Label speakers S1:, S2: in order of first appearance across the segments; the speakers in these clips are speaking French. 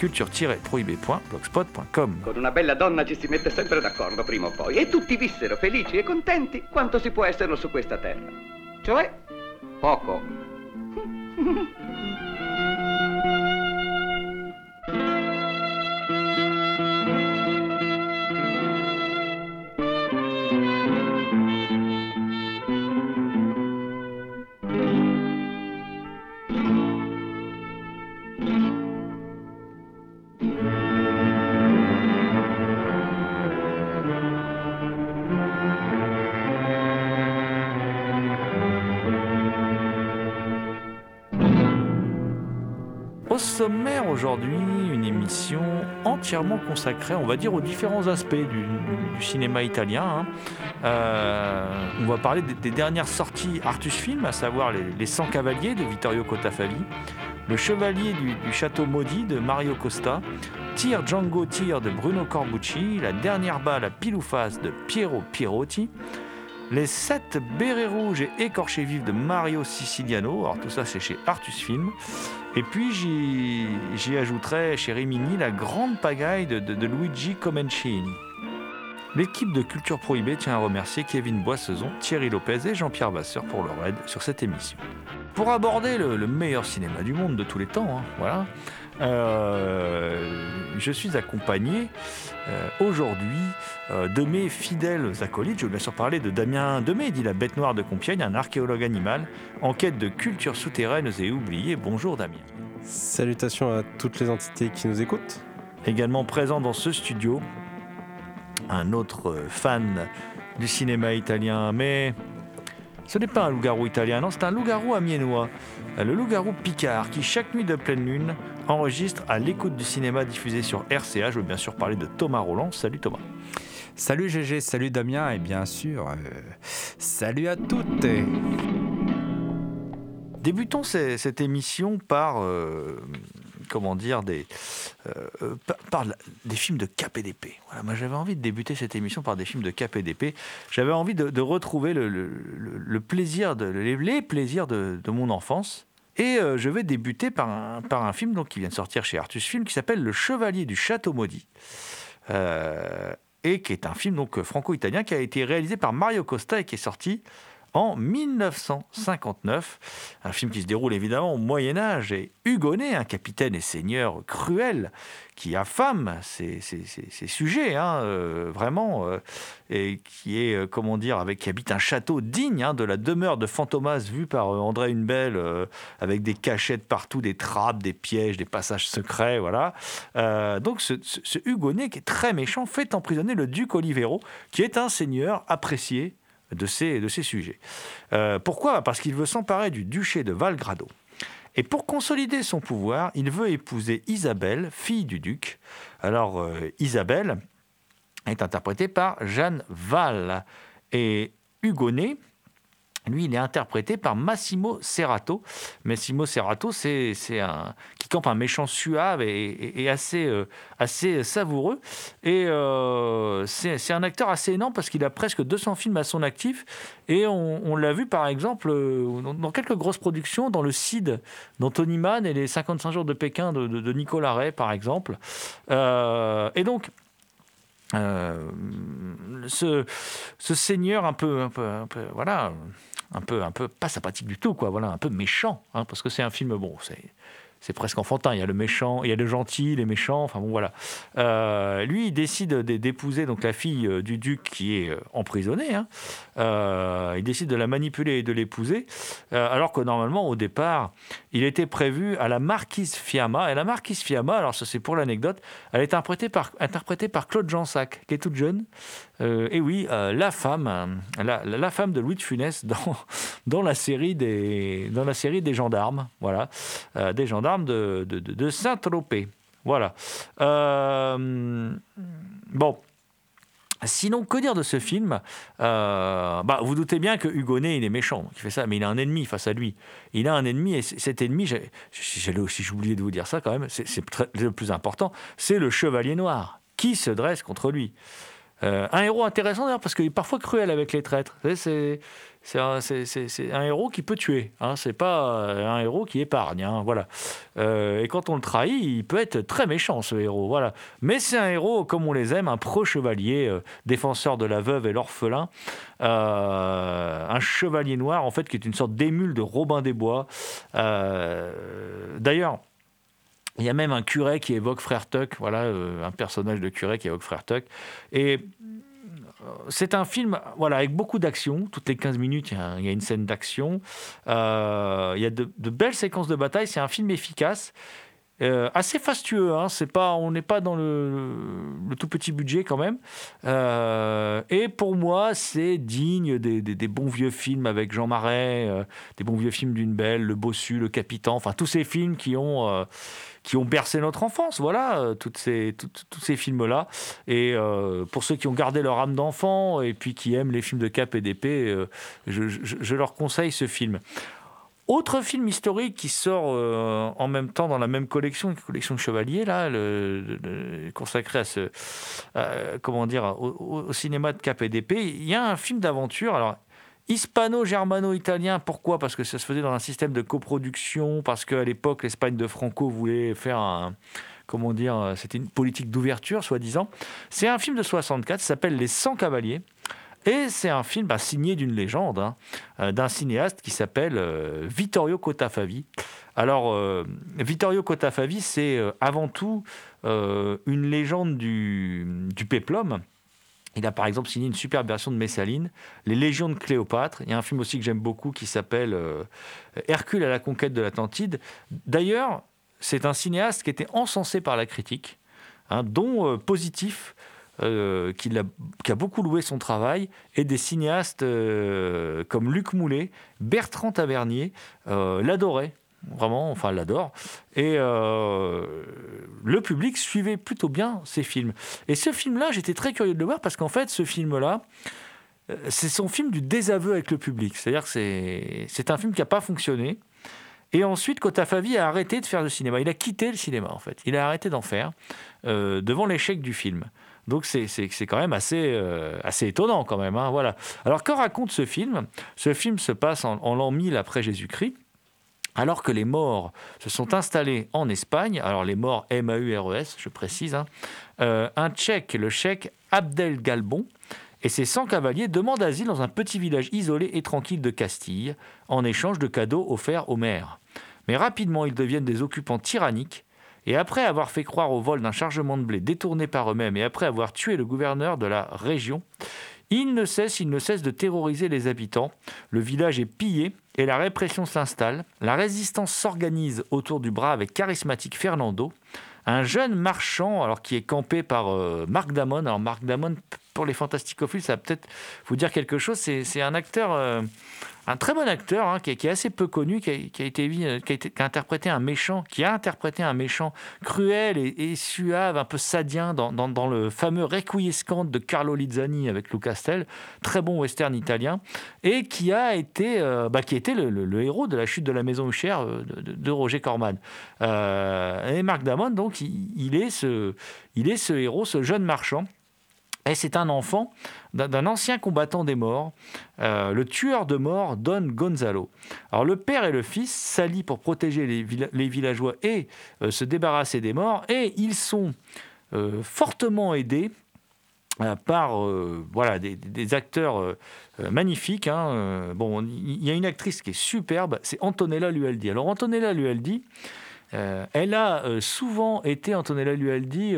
S1: culture-prohibée.blogspot.com.
S2: Con una bella donna ci si mette sempre d'accordo prima o poi e tutti vissero felici e contenti quanto si può esserlo su questa terra. Cioè, poco.
S1: sommaire aujourd'hui, une émission entièrement consacrée, on va dire, aux différents aspects du, cinéma italien. hein. Euh, on va parler des, dernières sorties Artus Film, à savoir les, les 100 cavaliers de Vittorio Cotafavi, Le Chevalier du, Château Maudit de Mario Costa, Tir Django Tir de Bruno Corbucci, La dernière balle à pile ou face de Piero Pierotti, Les sept bérets rouges et écorchés vifs de Mario Siciliano, alors tout ça c'est chez Artus Film. Et puis j'y ajouterai chez Rimini la grande pagaille de, Luigi Comencini. L'équipe de Culture Prohibée tient à remercier Kevin Boissezon, Thierry Lopez et Jean-Pierre Vasseur pour leur aide sur cette émission. Pour aborder le, le meilleur cinéma du monde de tous les temps, hein, voilà, je suis accompagné euh, aujourd'hui euh, de mes fidèles acolytes. Je veux bien sûr parler de Damien Demey, dit la bête noire de Compiègne, un archéologue animal en quête de cultures souterraines et oubliées. Bonjour Damien.
S3: Salutations à toutes les entités qui nous écoutent.
S1: Également présent dans ce studio, un autre euh, fan du cinéma italien, mais ce n'est pas un loup-garou italien, non, c'est un loup-garou amiénois, Euh, le loup-garou Picard, qui chaque nuit de pleine lune enregistre à l'écoute du cinéma diffusé sur RCA. Je veux bien sûr parler de Thomas Roland. Salut Thomas.
S4: Salut GG, salut Damien et bien sûr, euh, salut à toutes.
S1: Débutons ces- cette émission par, euh, comment dire, des, euh, par, par la- des films de KPDP. Voilà, moi j'avais envie de débuter cette émission par des films de KPDP. J'avais envie de, de retrouver le, le- le- le plaisir, de, les, les plaisirs de, de mon enfance. Et euh, je vais débuter par un, film donc, qui vient de sortir chez Artus Film qui s'appelle Le Chevalier du Château Maudit. Euh, et qui est un film donc franco-italien qui a été réalisé par Mario Costa et qui est sorti en 1959. Un film qui se déroule évidemment au Moyen Âge et Hugonet, un capitaine et seigneur cruel qui affame ses, sujets, hein, euh, vraiment, euh, et qui est, euh, comment dire, avec qui habite un château digne hein, de la demeure de Fantomas vue par André Hunebelle, avec des cachettes partout, des trappes, des pièges, des passages secrets, voilà. Donc ce, ce- qui est très méchant fait emprisonner le duc Olivero, qui est un seigneur apprécié de ces, sujets. Euh, pourquoi? Parce qu'il veut s'emparer du duché de Valgrado. Et pour consolider son pouvoir, il veut épouser Isabelle, fille du duc. Alors, euh, Isabelle est interprétée par Jeanne Val. Et Hugonet, lui, il est interprété par Massimo Serrato. Massimo Serrato, c'est un qui campe un méchant suave et, euh, assez savoureux. Et euh, c'est un acteur assez énorme parce qu'il a presque 200 films à son actif. Et on, l'a vu, par exemple, euh, dans, quelques grosses productions, dans Le Cid d'Anthony Mann et Les 55 jours de Pékin de, Nicolas Ray, par exemple. Et donc, ce, ce seigneur un peu, un peu, un peu, voilà, un peu, un peu pas sympathique du tout, quoi. Voilà, un peu méchant, hein, parce que c'est un film bon, c'est presque enfantin. Il y a le méchant, il y a le gentil, les méchants. Enfin bon, voilà. Euh, lui, il décide d'épouser donc la fille euh, du duc qui est euh, emprisonnée. Hein. il décide de la manipuler et de l'épouser, alors que normalement, au départ, il était prévu à la marquise Fiamma. Et la marquise Fiamma, alors ça c'est pour l'anecdote, elle est interprétée par, interprétée par Claude Jansac, qui est toute jeune. et oui, la femme, la, la, femme de Louis de Funès dans, la série dans la série des gendarmes. Voilà, des gendarmes de, Saint-Tropez. Voilà. Euh, bon. Sinon, que dire de ce film? Euh, bah, Vous doutez bien que Hugonet, il est méchant, qui fait ça, mais il a un ennemi face à lui. Il a un ennemi, et cet ennemi, j'ai oublié de vous dire ça quand même, c'est le plus important, c'est le Chevalier Noir, qui se dresse contre lui? Euh, un héros intéressant d'ailleurs, parce qu'il est parfois cruel avec les traîtres. C'est un, héros qui peut tuer. Hein. C'est pas euh, un héros qui épargne. Hein. Voilà. Euh, et quand on le trahit, il peut être très méchant, ce héros. Voilà. Mais c'est un héros comme on les aime, un pro-chevalier, euh, défenseur de la veuve et l'orphelin. un chevalier noir, en fait, qui est une sorte d'émule de Robin des Bois. D'ailleurs, il y a même un curé qui évoque Frère Tuck, voilà, un personnage de curé qui évoque Frère Tuck. Et c'est un film voilà, avec beaucoup d'action. Toutes les 15 minutes, il y a, une scène d'action. Euh, il y a de, belles séquences de bataille. C'est un film efficace. Euh, assez fastueux, hein. c'est pas, on n'est pas dans le, tout petit budget quand même. Euh, et pour moi, c'est digne des, bons vieux films avec Jean Marais, des bons vieux films d'une belle, Le Bossu, Le Capitan, enfin tous ces films qui ont qui ont bercé notre enfance. Voilà, euh, toutes ces, tous ces films-là. Et euh, pour ceux qui ont gardé leur âme d'enfant et puis qui aiment les films de cap et d'épée, euh, je, leur conseille ce film. Autre film historique qui sort en même temps dans la même collection, collection de Chevalier, là, le, consacré à ce, comment dire, au, cinéma de cap et d'épée. Il y a un film d'aventure. Hispano-germano-italien, pourquoi? Parce que ça se faisait dans un système de coproduction, parce qu'à l'époque, l'Espagne de Franco voulait faire un. Comment dire C'était une politique d'ouverture, soi-disant. C'est un film de 64, s'appelle Les 100 Cavaliers. Et c'est un film bah, signé d'une légende, hein, euh, d'un cinéaste qui s'appelle euh, Vittorio Cotafavi. Alors, euh, Vittorio Cotafavi, c'est avant tout une légende du, du péplum. Il a par exemple signé une superbe version de Messaline, Les Légions de Cléopâtre. Il y a un film aussi que j'aime beaucoup qui s'appelle euh, Hercule à la conquête de l'Atlantide. D'ailleurs, c'est un cinéaste qui était encensé par la critique, hein, dont euh, Positif, euh, qui, a, qui, a, beaucoup loué son travail, et des cinéastes comme Luc Moulet, Bertrand Tavernier l'adoraient vraiment, enfin, l'adore. Et euh, le public suivait plutôt bien ces films. Et ce film-là, j'étais très curieux de le voir parce qu'en fait, ce film-là, euh, c'est son film du désaveu avec le public. C'est-à-dire que c'est un film qui n'a pas fonctionné. Et ensuite, Kotafavi a arrêté de faire du cinéma. Il a quitté le cinéma, en fait. Il a arrêté d'en faire euh, devant l'échec du film. Donc c'est quand même assez, assez étonnant quand même. Hein, voilà. Alors que raconte ce film? Ce film se passe en, en l'an 1000 après Jésus-Christ alors que les morts se sont installés en Espagne, alors les morts M-A-U-R-E-S, je précise, hein, euh, un tchèque, le tchèque Abdel Galbon, et ses 100 cavaliers demandent asile dans un petit village isolé et tranquille de Castille, en échange de cadeaux offerts aux maires. Mais rapidement, ils deviennent des occupants tyranniques, et après avoir fait croire au vol d'un chargement de blé détourné par eux-mêmes, et après avoir tué le gouverneur de la région, ils ne cessent, ils ne cessent de terroriser les habitants. Le village est pillé et la répression s'installe. La résistance s'organise autour du brave et charismatique Fernando, un jeune marchand alors qui est campé par euh, Marc Damon. Alors Marc Damon, pour les fantasticophiles, ça va peut-être vous dire quelque chose. C'est un acteur euh, un très bon acteur hein, qui, est, assez peu connu, qui a, été, qui a, interprété un méchant, qui a interprété un méchant cruel et, suave, un peu sadien dans, le fameux Requiescant de Carlo Lizzani avec Lou Castel, très bon western italien, et qui a été, euh, bah, qui le, le, héros de la chute de la maison Huchère euh, de, de, Roger Corman. Euh, et Marc Damon, donc, il, est ce, il est ce héros, ce jeune marchand et c'est un enfant d'un ancien combattant des morts, euh, le tueur de morts Don Gonzalo. Alors le père et le fils s'allient pour protéger les, villageois et euh, se débarrasser des morts, et ils sont euh, fortement aidés par voilà, des, acteurs magnifiques. hein. Bon, il y a une actrice qui est superbe, c'est Antonella Lualdi. Alors Antonella Lualdi, elle a souvent été Antonella Lualdi.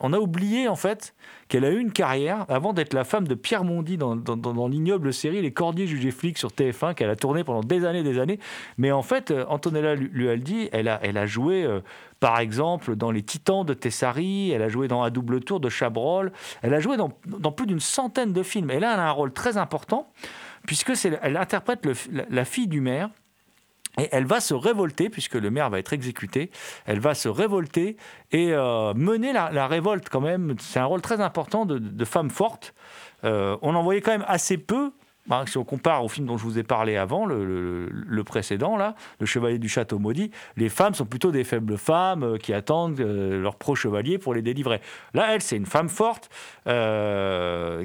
S1: On a oublié en fait qu'elle a eu une carrière avant d'être la femme de Pierre Mondy dans, l'ignoble série Les Cordiers jugés flics sur TF1 qu'elle a tourné pendant des années des années. Mais en fait, euh, Antonella Lu- Lualdi, elle a, elle a joué euh, par exemple dans Les Titans de Tessari, elle a joué dans À double tour de Chabrol, elle a joué dans, plus d'une centaine de films. Et là, elle a un rôle très important puisque elle interprète la fille du maire. Et elle va se révolter, puisque le maire va être exécuté, elle va se révolter et euh, mener la, révolte quand même. C'est un rôle très important de, femme forte. Euh, on en voyait quand même assez peu. hein, si on compare au film dont je vous ai parlé avant, le, précédent, là, Le Chevalier du Château Maudit, les femmes sont plutôt des faibles femmes euh, qui attendent leur pro-chevalier pour les délivrer. Là, elle, c'est une femme forte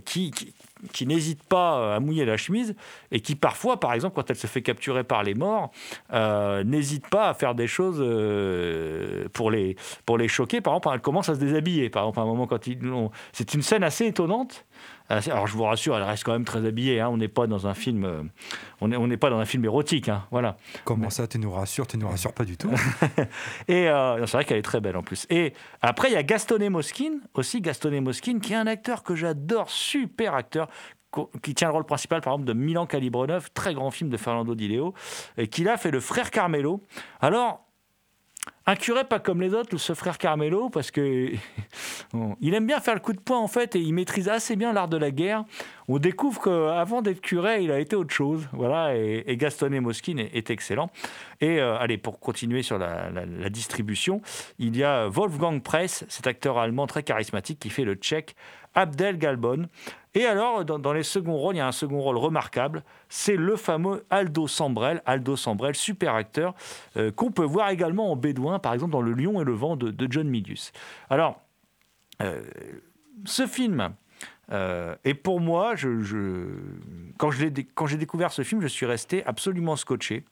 S1: qui, qui n'hésite pas à mouiller la chemise et qui parfois, par exemple, quand elle se fait capturer par les morts, euh, n'hésite pas à faire des choses euh, pour, les, pour les choquer. Par exemple, elle commence à se déshabiller. Par exemple, à un moment, quand ils C'est une scène assez étonnante. Assez- Alors, je vous rassure, elle reste quand même très habillée. hein. On n'est pas dans un film, euh, on n'est on pas dans un film érotique. hein. Voilà.
S4: Comment ça, tu nous rassures Tu nous rassures pas du tout.
S1: Et euh, c'est vrai qu'elle est très belle en plus. Et après, il y a Gastone Mosquine, aussi Gastone Mosquine, qui est un acteur que j'adore, super acteur, qui tient le rôle principal, par exemple, de Milan Calibrenov, très grand film de Fernando Di Leo, et qui là fait le frère Carmelo. Alors, un curé pas comme les autres, ce frère Carmelo, parce que il aime bien faire le coup de poing en fait, et il maîtrise assez bien l'art de la guerre. On découvre qu'avant d'être curé, il a été autre chose. Voilà, et, et Mosquine est, excellent. Et euh, allez, pour continuer sur la, la- la distribution, il y a Wolfgang Press, cet acteur allemand très charismatique qui fait le tchèque Abdel Galbon. Et alors, dans, les seconds rôles, il y a un second rôle remarquable, c'est le fameux Aldo Sambrel. Aldo Sambrel, super acteur, euh, qu'on peut voir également en bédouin, par exemple dans Le Lion et le Vent de, John Milius. Alors, euh, ce film, euh, et pour moi, quand j'ai découvert ce film, je suis resté absolument scotché.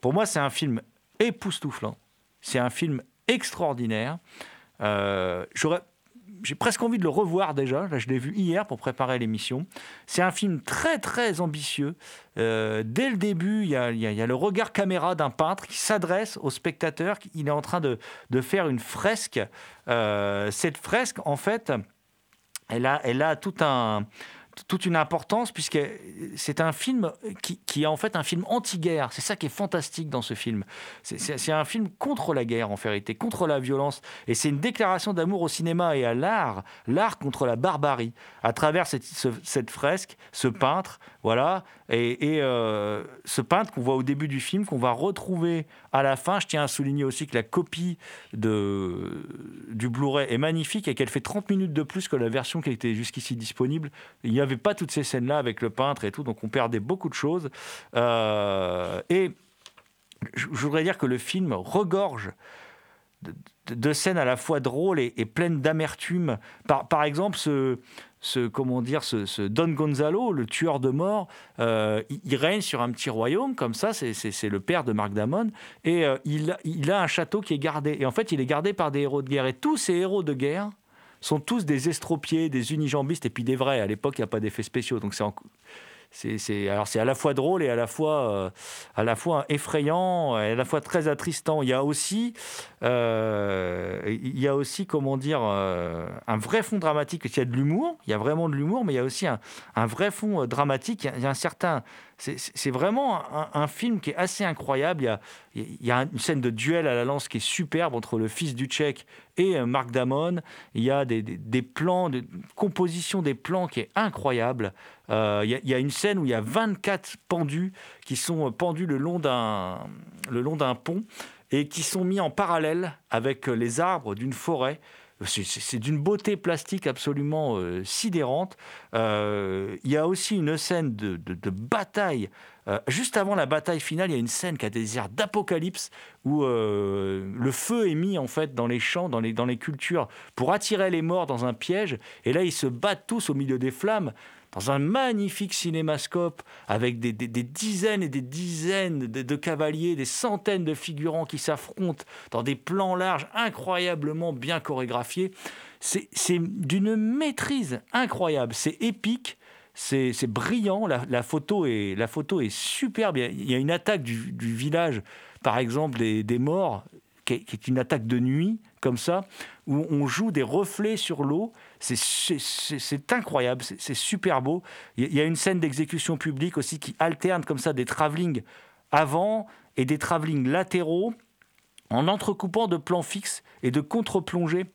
S1: Pour moi, c'est un film époustouflant. C'est un film extraordinaire. Euh, j'aurais- j'ai presque envie de le revoir déjà. Là, je l'ai vu hier pour préparer l'émission. C'est un film très, très ambitieux. Euh, dès le début, il y a, le regard caméra d'un peintre qui s'adresse au spectateur. Il est en train de, faire une fresque. Euh, cette fresque, en fait, elle a tout un, toute une importance puisque c'est un film qui, est en fait un film anti-guerre. C'est ça qui est fantastique dans ce film. C'est- un film contre la guerre en vérité, contre la violence. Et c'est une déclaration d'amour au cinéma et à l'art, l'art contre la barbarie, à travers cette, ce- cette fresque, ce peintre, voilà, et, euh, ce peintre qu'on voit au début du film, qu'on va retrouver à la fin. Je tiens à souligner aussi que la copie de, du Blu-ray est magnifique et qu'elle fait 30 minutes de plus que la version qui était jusqu'ici disponible. Il n'y avait pas toutes ces scènes-là avec le peintre et tout, donc on perdait beaucoup de choses. Euh, et je voudrais dire que le film regorge de, scènes à la fois drôles et, pleines d'amertume. Par, par exemple, ce, ce, comment dire, ce, Don Gonzalo, le tueur de mort, euh, il, règne sur un petit royaume comme ça, c'est- le père de Marc Damon, et euh, il, il a un château qui est gardé. Et en fait, il est gardé par des héros de guerre. Et tous ces héros de guerre sont tous des estropiés, des unijambistes, et puis des vrais. À l'époque, il n'y a pas d'effets spéciaux, donc c'est c'est alors c'est à la fois drôle et à la fois euh, à la fois effrayant et à la fois très attristant. Il y a aussi euh, il y a aussi comment dire euh, un vrai fond dramatique. Il y a de l'humour, il y a vraiment de l'humour, mais il y a aussi un, un vrai fond dramatique. Il y a un certain c'est- vraiment un, film qui est assez incroyable. Il y, a, une scène de duel à la lance qui est superbe entre le fils du Tchèque et euh, Marc Damon. Il y a des, des- des plans, de composition des plans qui est incroyable. Euh, il, y a, il y a une scène où il y a 24 pendus qui sont euh, pendus le long d'un pont et qui sont mis en parallèle avec les arbres d'une forêt. C'est- d'une beauté plastique absolument euh, sidérante. Euh, il y a aussi une scène de, bataille Euh, juste avant la bataille finale, il y a une scène qui a des airs d'apocalypse où le feu est mis en fait dans les champs, dans les cultures, pour attirer les morts dans un piège. Et là, ils se battent tous au milieu des flammes dans un magnifique cinémascope avec des, dizaines et des dizaines de, cavaliers, des centaines de figurants qui s'affrontent dans des plans larges incroyablement bien chorégraphiés. C'est d'une maîtrise incroyable, c'est épique. C'est brillant, la, photo est, la photo est superbe. Il y a une attaque du, village, par exemple, des, morts, qui est, une attaque de nuit, comme ça, où on joue des reflets sur l'eau. C'est incroyable, c'est super beau. Il y a une scène d'exécution publique aussi qui alterne comme ça des travelling avant et des travelling latéraux en entrecoupant de plans fixes et de contre-plongées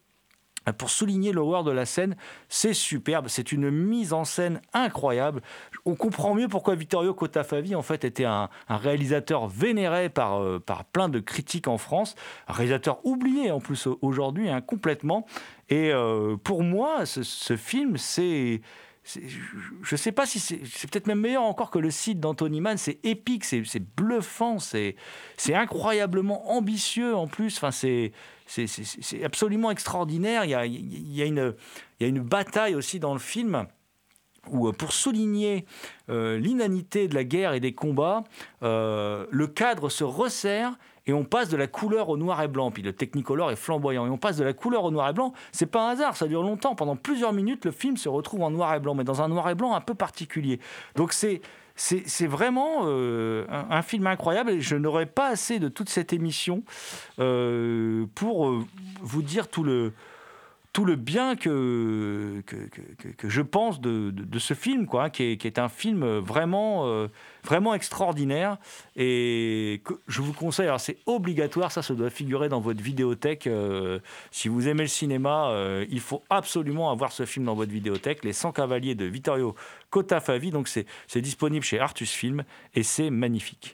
S1: pour souligner l'horreur de la scène. C'est superbe, c'est une mise en scène incroyable. On comprend mieux pourquoi Vittorio Cotafavi en fait était un, réalisateur vénéré par, euh, par plein de critiques en France, un réalisateur oublié en plus aujourd'hui hein, complètement. Et euh, pour moi, ce, film, c'est je ne sais pas si c'est, peut-être même meilleur encore que le site d'Anthony Mann. C'est épique, c'est, bluffant, c'est, incroyablement ambitieux en plus. Enfin, c'est, absolument extraordinaire. Il y, a, il, y a une, il y a une bataille aussi dans le film où, euh, pour souligner euh, l'inanité de la guerre et des combats, euh, le cadre se resserre et on passe de la couleur au noir et blanc. Puis le Technicolor est flamboyant. Et on passe de la couleur au noir et blanc. C'est pas un hasard, ça dure longtemps. Pendant plusieurs minutes, le film se retrouve en noir et blanc, mais dans un noir et blanc un peu particulier. Donc c'est c'est vraiment euh, un, film incroyable et je n'aurais pas assez de toute cette émission euh, pour euh, vous dire tout le, tout le bien que, que, je pense de, ce film, quoi, hein, qui, est, un film vraiment, euh, vraiment extraordinaire. Et que je vous conseille, alors c'est obligatoire, ça, ça doit figurer dans votre vidéothèque. Euh, si vous aimez le cinéma, euh, il faut absolument avoir ce film dans votre vidéothèque, Les 100 Cavaliers de Vittorio Cotafavi. Donc c'est disponible chez Artus Film et c'est magnifique.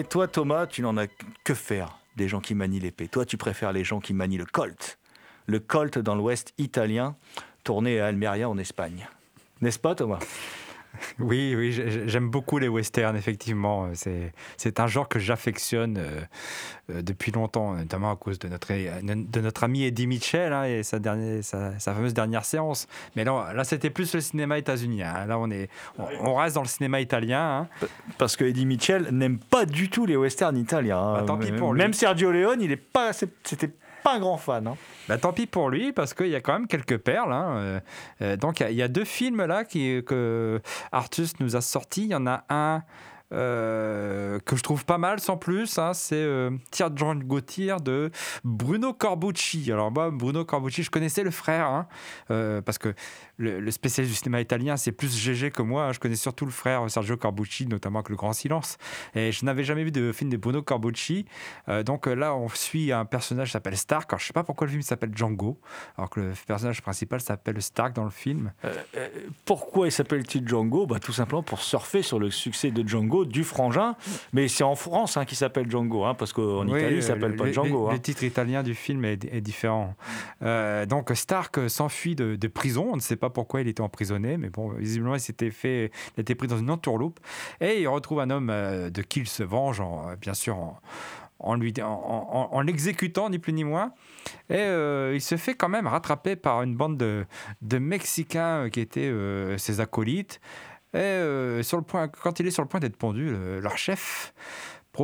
S1: Mais toi, Thomas, tu n'en as que faire des gens qui manient l'épée. Toi, tu préfères les gens qui manient le Colt. Le Colt dans l'ouest italien, tourné à Almeria en Espagne. N'est-ce pas, Thomas?
S4: Oui, oui, j'ai- j'aime beaucoup les westerns, effectivement. C'est, c'est un genre que j'affectionne euh, euh, depuis longtemps, notamment à cause de notre, de notre ami Eddie Mitchell hein, et sa, dernière, sa, sa fameuse dernière séance. Mais là, là c'était plus le cinéma états-unien. hein. Là, on, est, on, on reste dans le cinéma italien. hein.
S1: Parce que Eddie Mitchell n'aime pas du tout les westerns italiens.
S4: Bah, tant pis pour lui.
S1: Même Sergio Leone, il est pas, c'était pas un grand fan. hein.
S4: Bah, tant pis pour lui, parce qu'il y a quand même quelques perles. hein. Euh, euh, donc, il y a- deux films là qui, que Artus nous a sortis. Il y en a un euh, que je trouve pas mal sans plus. hein. C'est euh, Tir John Gautier de Bruno Corbucci. Alors, moi, Bruno Corbucci, je connaissais le frère, hein, parce que le, le spécialiste du cinéma italien, c'est plus GG que moi. hein. Je connais surtout le frère Sergio Corbucci, notamment avec Le Grand Silence. Et je n'avais jamais vu de film de Bruno Corbucci. Euh, donc euh, là, on suit un personnage qui s'appelle Stark. Alors, je sais pas pourquoi le film s'appelle Django, alors que le personnage principal s'appelle Stark dans le film.
S1: Euh, pourquoi il s'appelle-t-il Django? Bah, Tout simplement pour surfer sur le succès de Django, du frangin. Mais c'est en France hein, qu'il s'appelle Django, hein, parce qu'en
S4: Oui,
S1: Italie, il
S4: euh,
S1: s'appelle pas Django.
S4: Le,
S1: hein.
S4: le titre italien du film est, est différent. Euh, donc Stark s'enfuit de, de prison. On ne sait pas pourquoi il était emprisonné, mais bon, visiblement il s'était fait, il été pris dans une entourloupe et il retrouve un homme euh, de qui il se venge, en- bien sûr en, lui, en, l'exécutant ni plus ni moins. Et euh, il se fait quand même rattraper par une bande de, Mexicains euh, qui étaient euh, ses acolytes. Et euh, sur le point, quand il est sur le point d'être pendu, le- leur chef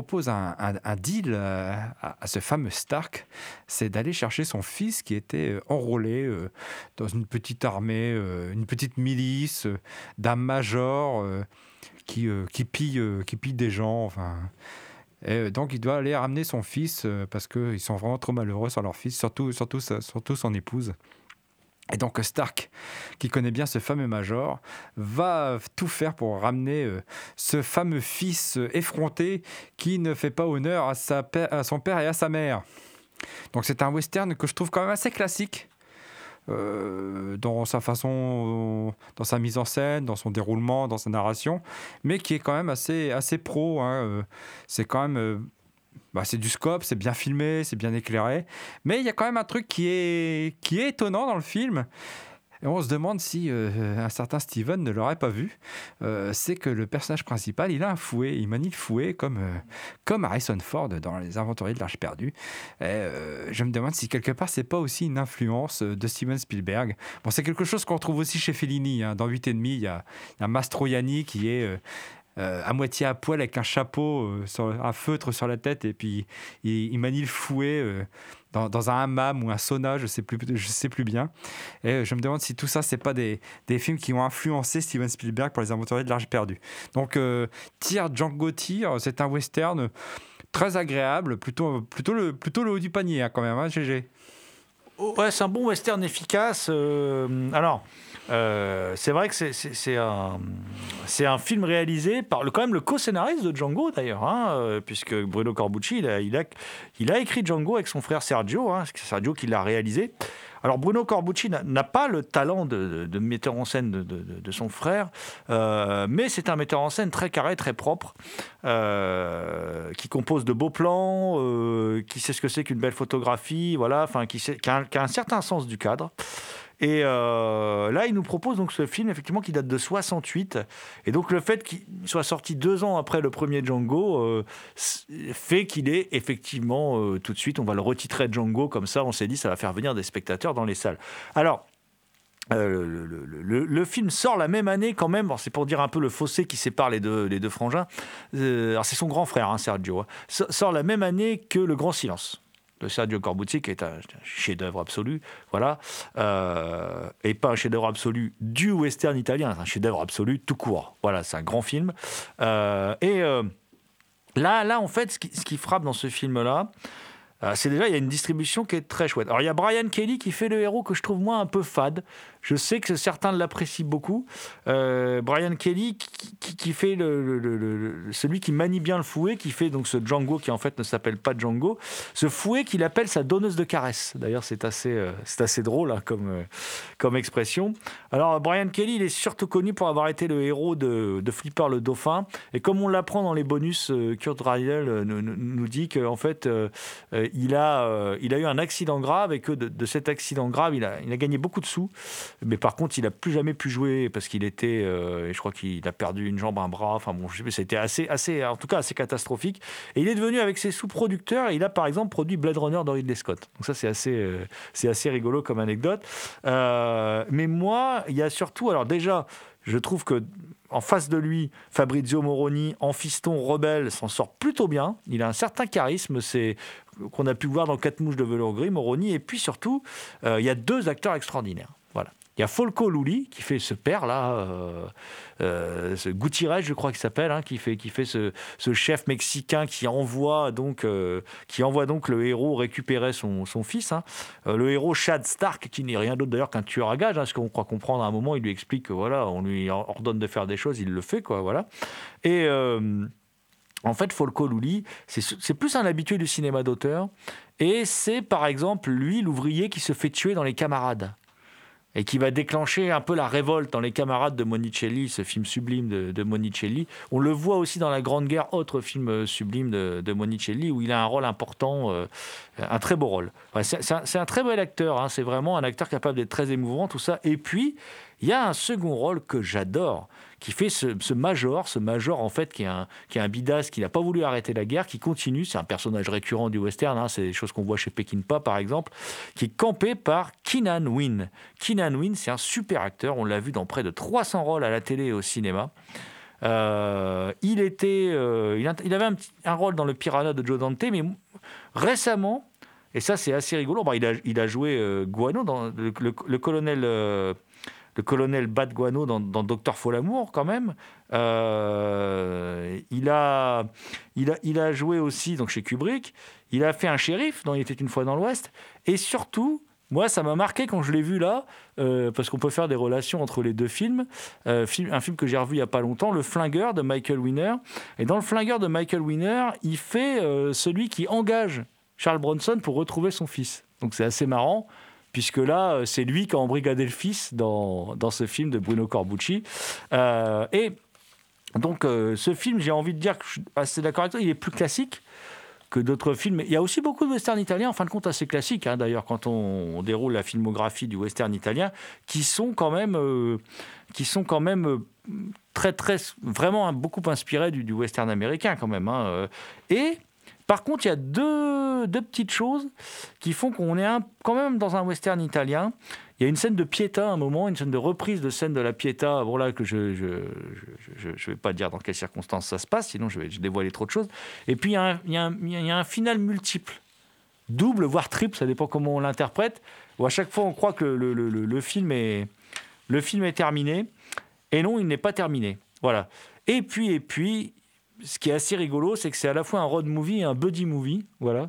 S4: propose un, deal euh, à, ce fameux Stark, c'est d'aller chercher son fils qui était euh, enrôlé euh, dans une petite armée, une petite milice d'un major qui, qui, pille, qui pille des gens. Enfin, donc il doit aller ramener son fils parce qu'ils sont vraiment trop malheureux sur leur fils, surtout, surtout, surtout son épouse. Et donc Stark, qui connaît bien ce fameux major, va tout faire pour ramener euh, ce fameux fils euh, effronté qui ne fait pas honneur à, sa à son père et à sa mère. Donc c'est un western que je trouve quand même assez classique. euh, dans sa façon, dans sa mise en scène, dans son déroulement, dans sa narration, mais qui est quand même assez, assez pro. hein, C'est quand même bah, c'est du scope, c'est bien filmé, c'est bien éclairé. Mais il y a quand même un truc qui est, qui est étonnant dans le film. Et on se demande si euh, un certain Steven ne l'aurait pas vu. Euh, c'est que le personnage principal, il a un fouet, il manie le fouet comme, euh, comme Harrison Ford dans Les Aventuriers de l'Arche perdue. Je me demande si quelque part, c'est pas aussi une influence de Steven Spielberg. Bon, c'est quelque chose qu'on retrouve aussi chez Fellini. hein. Dans 8 et demi, il y a, a Mastroianni qui est euh, à moitié à poil avec un chapeau, euh, un feutre sur la tête, et puis il, il manie le fouet euh, dans, un hammam ou un sauna, je sais sais plus bien. Et euh, je me demande si tout ça, c'est pas des, films qui ont influencé Steven Spielberg pour les aventuriers de l'Arche perdue. Donc, euh, Tir Django Tir, c'est un western très agréable, plutôt, plutôt le haut du panier hein, quand même, hein, GG.
S1: Ouais, c'est un bon western efficace. euh, alors, euh, c'est vrai que c'est- un, film réalisé par le, quand même le co-scénariste de Django d'ailleurs, hein, euh, puisque Bruno Corbucci, il a, écrit Django avec son frère Sergio, hein, Sergio qui l'a réalisé. Alors Bruno Corbucci n'a- pas le talent de, metteur en scène de, son frère, euh, mais c'est un metteur en scène très carré, très propre, euh, qui compose de beaux plans, euh, qui sait ce que c'est qu'une belle photographie, voilà, enfin qui a un certain sens du cadre. Et euh, là, il nous propose donc ce film, effectivement, qui date de 68. Et donc, le fait qu'il soit sorti deux ans après le premier Django euh, fait qu'il est effectivement, euh, tout de suite, on va le retitrer Django, comme ça, on s'est dit, ça va faire venir des spectateurs dans les salles. Alors, le, film sort la même année quand même, Bon, c'est pour dire un peu le fossé qui sépare les deux, les deux frangins. Alors c'est son grand frère, hein, Sergio, hein. So- sort la même année que Le Grand Silence de Sergio Corbucci, qui est un, chef-d'œuvre absolu, voilà, euh, et pas un chef-d'œuvre absolu du western italien, c'est un chef-d'œuvre absolu tout court. Voilà, c'est un grand film. Euh, et euh, là, là, en fait, ce qui, ce qui frappe dans ce film-là, c'est déjà, il y a une distribution qui est très chouette. Alors, il y a Brian Kelly qui fait le héros que je trouve, moi, un peu fade. Je sais que certains l'apprécient beaucoup. Euh, Brian Kelly qui, fait le, celui qui manie bien le fouet, qui fait donc ce Django qui, en fait, ne s'appelle pas Django. Ce fouet qu'il appelle sa donneuse de caresses. D'ailleurs, c'est assez, euh, assez drôle hein, comme, euh, comme expression. Alors, Brian Kelly, il est surtout connu pour avoir été le héros de, Flipper le Dauphin. Et comme on l'apprend dans les bonus, euh, Kurt Rydell nous, nous- dit qu'en fait, il, a, il a eu un accident grave et que de, de cet accident grave, il a, il a gagné beaucoup de sous. Mais par contre, il n'a plus jamais pu jouer parce qu'il était, euh, je crois qu'il a perdu une jambe, un bras. Enfin bon, je sais c'était assez, assez, en tout cas assez catastrophique. Et il est devenu avec ses sous-producteurs. Il a par exemple produit Blade Runner de Ridley. Donc ça, c'est assez, euh, c'est assez rigolo comme anecdote. Euh, mais moi, il y a surtout, alors déjà, je trouve que en face de lui, Fabrizio Moroni, en fiston rebelle, s'en sort plutôt bien. Il a un certain charisme, c'est qu'on a pu voir dans Quatre mouches de velours gris, Moroni. Et puis surtout, il y a deux acteurs extraordinaires. Il y a Folco Luli qui fait ce père là, euh, euh, ce Gutiérrez, je crois qu'il s'appelle, hein, qui fait qui fait ce, ce chef mexicain qui envoie donc euh, qui envoie donc le héros récupérer son, son fils. hein. Le héros Chad Stark, qui n'est rien d'autre d'ailleurs qu'un tueur à gages, hein, ce qu'on croit comprendre à un moment, il lui explique que voilà, on lui ordonne de faire des choses, il le fait quoi, voilà. Et en fait, Folco Luli, c'est plus un habitué du cinéma d'auteur. Et c'est par exemple lui, l'ouvrier, qui se fait tuer dans Les Camarades. Et qui va déclencher un peu la révolte dans Les Camarades de Monicelli, ce film sublime de, Monicelli. On le voit aussi dans La Grande Guerre, autre film euh, sublime de, Monicelli, où il a un rôle important, euh, un très beau rôle. C'est un très bel acteur, hein, c'est vraiment un acteur capable d'être très émouvant, tout ça. Et puis, il y a un second rôle que j'adore, qui fait ce, major, ce major en fait qui est un, qui qui n'a pas voulu arrêter la guerre, qui continue, c'est un personnage récurrent du western, hein, c'est des choses qu'on voit chez Peckinpah par exemple, qui est campé par Keenan Wynn. Keenan Wynn, c'est un super acteur, on l'a vu dans près de 300 rôles à la télé et au cinéma. Euh, il était, euh, il, avait un, rôle dans le Piranha de Joe Dante, mais récemment, et ça c'est assez rigolo, bon, il, a, joué euh, Guano dans le- le colonel. Le colonel Bat Guano dans, dans Docteur Folamour, quand même. Euh, il, a, il, a, il a joué aussi donc, chez Kubrick. Il a fait un shérif dans Il était une fois dans l'Ouest. Et surtout, moi, ça m'a marqué quand je l'ai vu là, euh, parce qu'on peut faire des relations entre les deux films. Euh, un film que j'ai revu il n'y a pas longtemps, Le Flingueur de Michael Winner. Et dans Le Flingueur de Michael Winner, il fait celui qui engage Charles Bronson pour retrouver son fils. Donc c'est assez marrant puisque là, euh, c'est lui qui a embrigadé le fils dans, dans ce film de Bruno Corbucci. Euh, et donc, euh, ce film, j'ai envie de dire que je suis assez d'accord avec toi, il est plus classique que d'autres films. Il y a aussi beaucoup de westerns italiens, en fin de compte assez classiques, hein, d'ailleurs, quand on, déroule la filmographie du western italien, qui sont quand même, qui sont quand même très, très, vraiment hein, beaucoup inspirés du, western américain, quand même. hein. Et par contre, il y a deux, deux petites choses qui font qu'on est quand même dans un western italien. Il y a une scène de Pietà à un moment, une scène de reprise de scène de la Pietà. Bon là que je je je, je- je vais pas dire dans quelles circonstances ça se passe, sinon je vais dévoiler trop de choses. Et puis il y a un, il y a un- il y a un final multiple, double voire triple, ça dépend comment on l'interprète. Où à chaque fois on croit que le, le- le- le film est le film est terminé, et non il n'est pas terminé. Voilà. Et puis et puis ce qui est assez rigolo, c'est que c'est à la fois un road movie et un buddy movie. Voilà.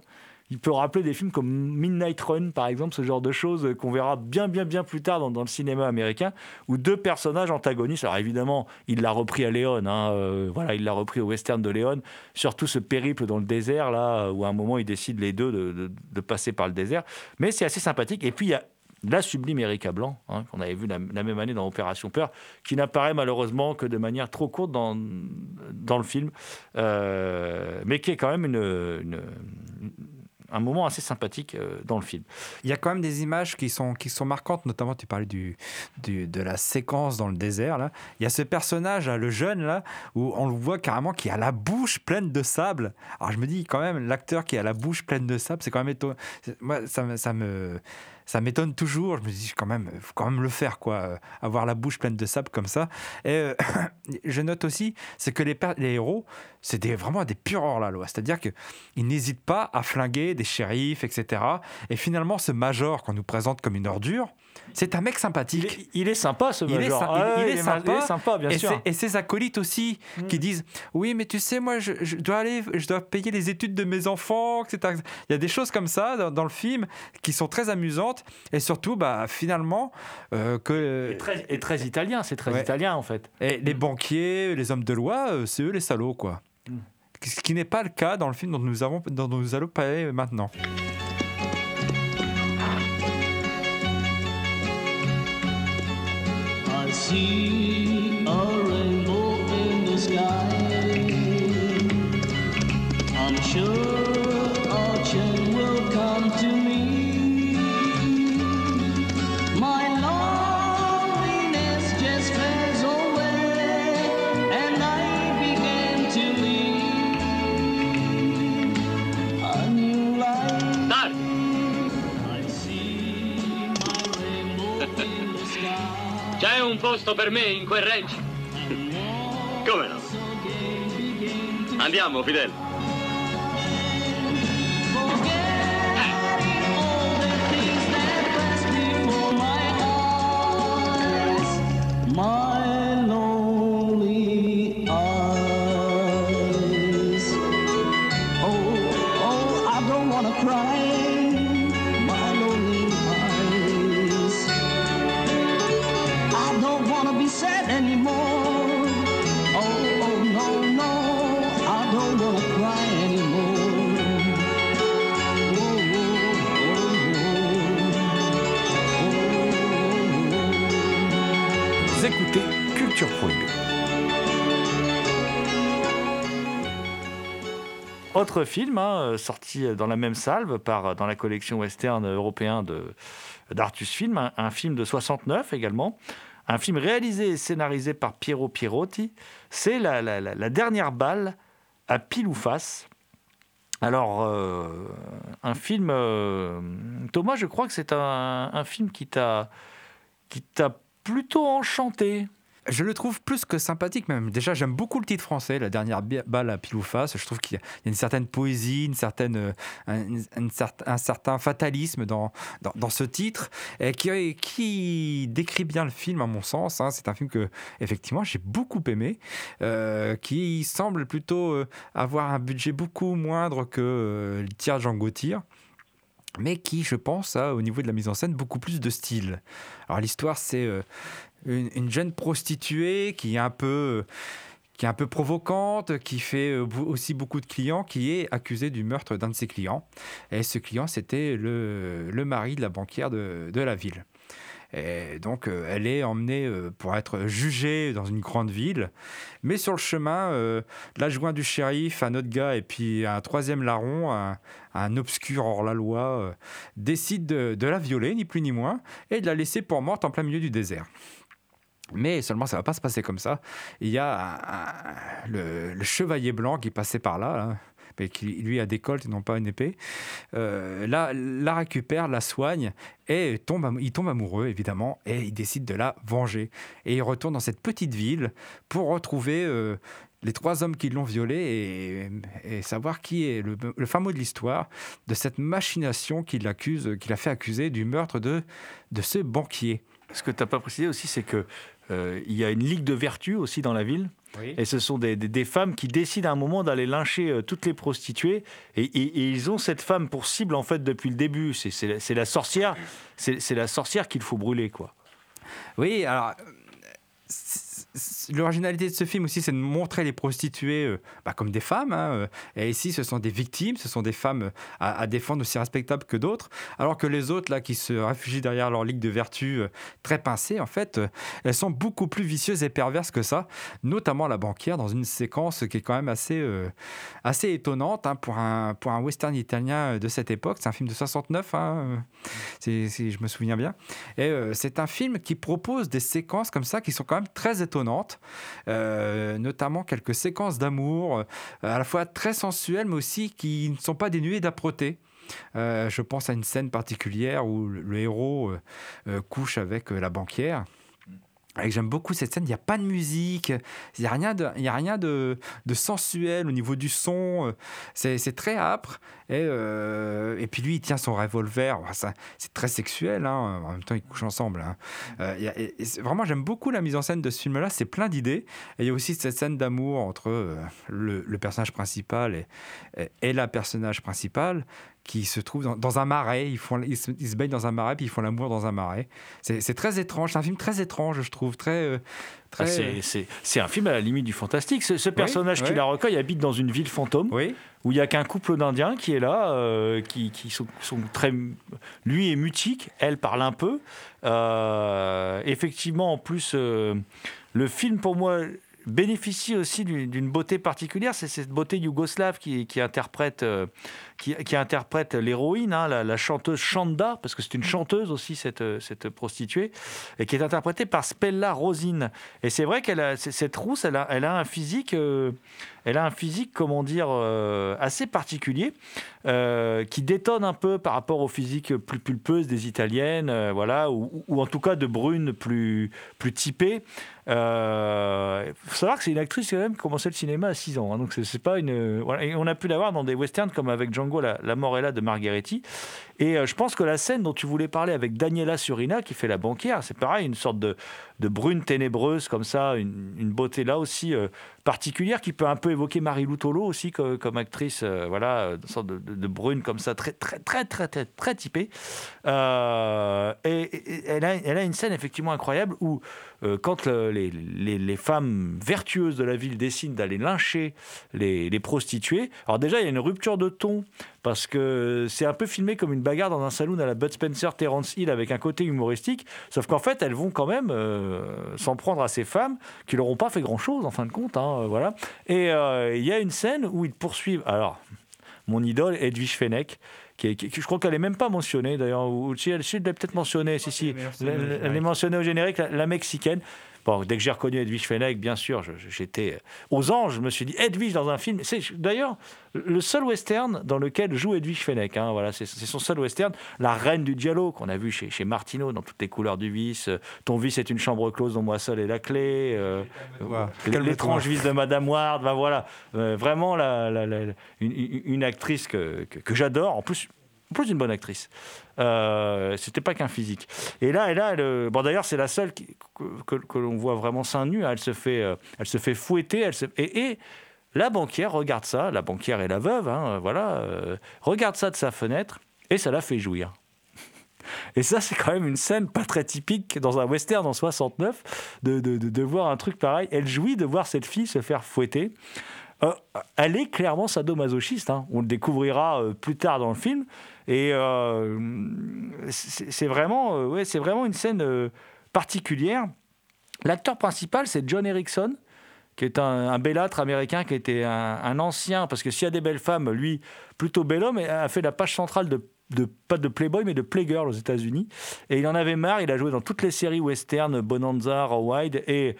S1: Il peut rappeler des films comme Midnight Run, par exemple, ce genre de choses qu'on verra bien, bien, bien plus tard dans, le cinéma américain, où deux personnages antagonistes. Alors évidemment, il l'a repris à Léon, hein, euh, voilà, il l'a repris au western de Léon. Surtout ce périple dans le désert, là, où à un moment, ils décident les deux de, de- de passer par le désert. Mais c'est assez sympathique. Et puis, il y a la sublime Erika Blanc, hein, qu'on avait vu la, même année dans Opération Peur, qui n'apparaît malheureusement que de manière trop courte dans, dans le film, euh, mais qui est quand même une, un moment assez sympathique euh, dans le film.
S4: Il y a quand même des images qui sont, qui sont marquantes, notamment tu parlais du, du- de la séquence dans le désert. Là. Il y a ce personnage, le jeune, là, où on le voit carrément qui a la bouche pleine de sable. Alors je me dis quand même, l'acteur qui a la bouche pleine de sable, c'est quand même étonnant. Moi, ça me... Ça m'étonne toujours. Je me dis quand même, faut quand même le faire, quoi. euh, Avoir la bouche pleine de sable comme ça. Et euh, je note aussi, c'est que les, les héros, c'est des, vraiment des purs hors la loi. C'est-à-dire que ils n'hésitent pas à flinguer des shérifs, etc. Et finalement, ce major qu'on nous présente comme une ordure, c'est un mec
S1: Il
S4: sympathique.
S1: est, il est sympa ce
S4: Il est
S1: major. Ah
S4: il- est sympa.
S1: il est sympa, bien
S4: et,
S1: sûr.
S4: et ses acolytes aussi, qui disent Oui, mais tu sais, moi, je, je dois aller, je dois payer les études de mes enfants, etc. Il y a des choses comme ça dans, dans le film qui sont très amusantes. Et surtout, bah, finalement, euh, que.
S1: Et très, et très italien, c'est très
S4: Ouais.
S1: italien en fait.
S4: Et les banquiers, les hommes de loi, euh, c'est eux les salauds, quoi. Ce qui n'est pas le cas dans le film dont nous, allons parler maintenant.
S5: Posto per me in quel ranch?
S6: Come no? Andiamo, Fidel.
S1: Autre film hein, euh, sorti dans la même salve par, dans la collection western européen d'Artus Film, un, film de 69 également, un film réalisé et scénarisé par Piero Pierotti. C'est la, dernière balle à pile ou face. Alors, euh, un film... euh, Thomas, je crois que c'est un, un film qui t'a plutôt enchanté.
S4: Je le trouve plus que sympathique même. Déjà, j'aime beaucoup le titre français, La dernière balle à pile ou face. Je trouve qu'il y a une certaine poésie, une certaine, euh, un, certain fatalisme dans, dans, ce titre et qui, qui décrit bien le film à mon sens. hein. C'est un film que, effectivement, j'ai beaucoup aimé, euh, qui semble plutôt euh, avoir un budget beaucoup moindre que euh, le tir Django Tire mais qui, je pense, a au niveau de la mise en scène beaucoup plus de style. Alors l'histoire, c'est euh, une, une jeune prostituée qui est un peu qui est un peu provocante, qui fait euh, aussi beaucoup de clients, qui est accusée du meurtre d'un de ses clients. Et ce client, c'était le, le mari de la banquière de, de la ville. Et donc, euh, elle est emmenée euh, pour être jugée dans une grande ville. Mais sur le chemin, l'adjoint du shérif, un autre gars, et puis un troisième larron, un, un obscur hors-la-loi, décide de, de la violer, ni plus ni moins, et de la laisser pour morte en plein milieu du désert. Mais seulement, ça va pas se passer comme ça. Il y a le, chevalier blanc qui passait par là, là, mais qui lui a des coltes et non pas une épée. Euh, la, la récupère, la soigne et tombe, il tombe amoureux évidemment et il décide de la venger. Et il retourne dans cette petite ville pour retrouver euh, les trois hommes qui l'ont violé et, savoir qui est le, mot de l'histoire de cette machination qui qui l'a fait accuser du meurtre de, de ce banquier.
S1: Ce que tu n'as pas précisé aussi, c'est que euh, il y a une ligue de vertu aussi dans la ville. Et ce sont des, des- des femmes qui décident à un moment d'aller lyncher euh, toutes les prostituées. Et, et- et ils ont cette femme pour cible, en fait, depuis le début. C'est- la- la sorcière, c'est c'est la sorcière qu'il faut brûler, quoi.
S4: Oui, alors. L'originalité de ce film aussi, c'est de montrer les prostituées euh, bah, comme des femmes. hein, euh, et ici, ce sont des victimes, ce sont des femmes euh, à, défendre aussi respectables que d'autres. Alors que les autres, là, qui se réfugient derrière leur ligue de vertu très pincée, en fait, elles sont beaucoup plus vicieuses et perverses que ça. Notamment la banquière, dans une séquence qui est quand même assez, assez étonnante hein, pour, un, pour un western italien de cette époque. C'est un film de 69, hein, si, je me souviens bien. Et c'est un film qui propose des séquences comme ça qui sont quand même très étonnantes, euh, notamment quelques séquences d'amour, euh, à la fois très sensuelles, mais aussi qui ne sont pas dénuées d'âpreté. Euh, je pense à une scène particulière où le, héros couche avec la banquière. J'aime beaucoup cette scène, il n'y a pas de musique, il n'y a rien, de, il y a rien de, sensuel au niveau du son, euh, c'est très âpre. Et, euh, et puis lui, il tient son revolver, c'est très sexuel, hein. en même temps ils couchent ensemble. hein. Euh, vraiment, j'aime beaucoup la mise en scène de ce film-là, c'est plein d'idées. Et il y a aussi cette scène d'amour entre le, le personnage principal et la personnage principale qui se trouve dans, dans un marais, ils, font, ils, se, ils se baignent dans un marais, puis ils font l'amour dans un marais. C'est très étrange, c'est un film très étrange, je trouve, très... euh, très...
S1: Ah, c'est- C'est c'est un film à la limite du fantastique. Ce, ce personnage qui
S4: ouais.
S1: la recueille habite dans une ville fantôme
S4: Oui,
S1: où il n'y a qu'un couple d'Indiens qui est là, euh, qui, qui sont, sont très. Lui est mutique, elle parle un peu. Euh, effectivement, en plus, euh, le film pour moi bénéficie aussi d'une d'une beauté particulière. C'est cette beauté yougoslave qui, qui interprète, euh, qui, interprète l'héroïne, hein, la, chanteuse Chanda, parce que c'est une chanteuse aussi, cette, cette prostituée, et qui est interprétée par Spella Rosine. Et c'est vrai qu'elle a, cette rousse, elle a, elle a un physique, euh, elle a un physique, comment dire, euh, assez particulier, euh, qui détonne un peu par rapport au physique plus pulpeuse des italiennes, voilà, ou, en tout cas de brunes plus, plus typées. Il faut savoir que c'est une actrice quand même qui a commencé le cinéma à 6 ans, hein, donc c'est pas une. on a pu la voir dans des westerns comme avec Django, la, la mort de Margheretti. Et euh, je pense que la scène dont tu voulais parler avec Daniela Surina, qui fait la banquière, c'est pareil, une sorte de, de brune ténébreuse comme ça, une, beauté là aussi euh, particulière qui peut un peu évoquer Marie-Lou Tolo aussi comme, actrice, euh, voilà, une sorte de, brune comme ça, très très très très très, très typée. Et, et- elle, a, elle a une scène effectivement incroyable où euh, quand le- les, femmes vertueuses de la ville décident d'aller lyncher les, prostituées, alors déjà il y a une rupture de ton parce que c'est un peu filmé comme une bagarre dans un saloon à la Bud Spencer Terrence Hill avec un côté humoristique, sauf qu'en fait elles vont quand même euh, s'en prendre à ces femmes qui leur ont pas fait grand chose en fin de compte, hein, euh, voilà. Et il y a une scène où ils poursuivent. Alors mon idole Edwige Fenech. Qui est- qui- qui- je crois qu'elle n'est même pas mentionnée d'ailleurs, ou si elle, si, elle l'a peut-être mentionnée, si, si, elle, elle est mentionnée au générique, la, la mexicaine. Bon, dès que j'ai reconnu Edwige Fenech, bien sûr, j'étais aux anges, je me suis dit Edwige dans un film. C'est d'ailleurs le seul western dans lequel joue Edwige Fenech. hein, voilà, c'est son seul western. La reine du dialogue qu'on a vu chez, chez Martino dans toutes les couleurs du vice. euh, Ton vice est une chambre close dont moi seul est la clé. euh. L- L'étrange vice de Madame Ward, ben voilà, Euh, vraiment la, la- la- une, une- une actrice que, que, que j'adore, en plus, en plus une bonne actrice. Euh, C'était pas qu'un physique. Et là, et là bon d'ailleurs c'est la seule que, l'on voit vraiment seins nus. Elle se fait, euh, elle se fait fouetter. Et, la banquière regarde ça, la banquière et la veuve, hein, voilà, euh, regarde ça de sa fenêtre et ça la fait jouir. Et ça, c'est quand même une scène pas très typique dans un western en 69, de, de, de- de voir un truc pareil. Elle jouit de voir cette fille se faire fouetter. Euh, elle est clairement sadomasochiste. hein. On le découvrira plus tard dans le film. Et euh, c'est c'est vraiment, euh, ouais, c'est vraiment une scène euh, particulière. L'acteur principal, c'est John Erickson, qui est un, un bellâtre américain, qui était un, ancien, parce que s'il y a des belles femmes, lui, plutôt bel homme, a fait la page centrale de, pas de Playboy, mais de Playgirl aux États-Unis. Et il en avait marre, il a joué dans toutes les séries western, Bonanza, Raw Wide, et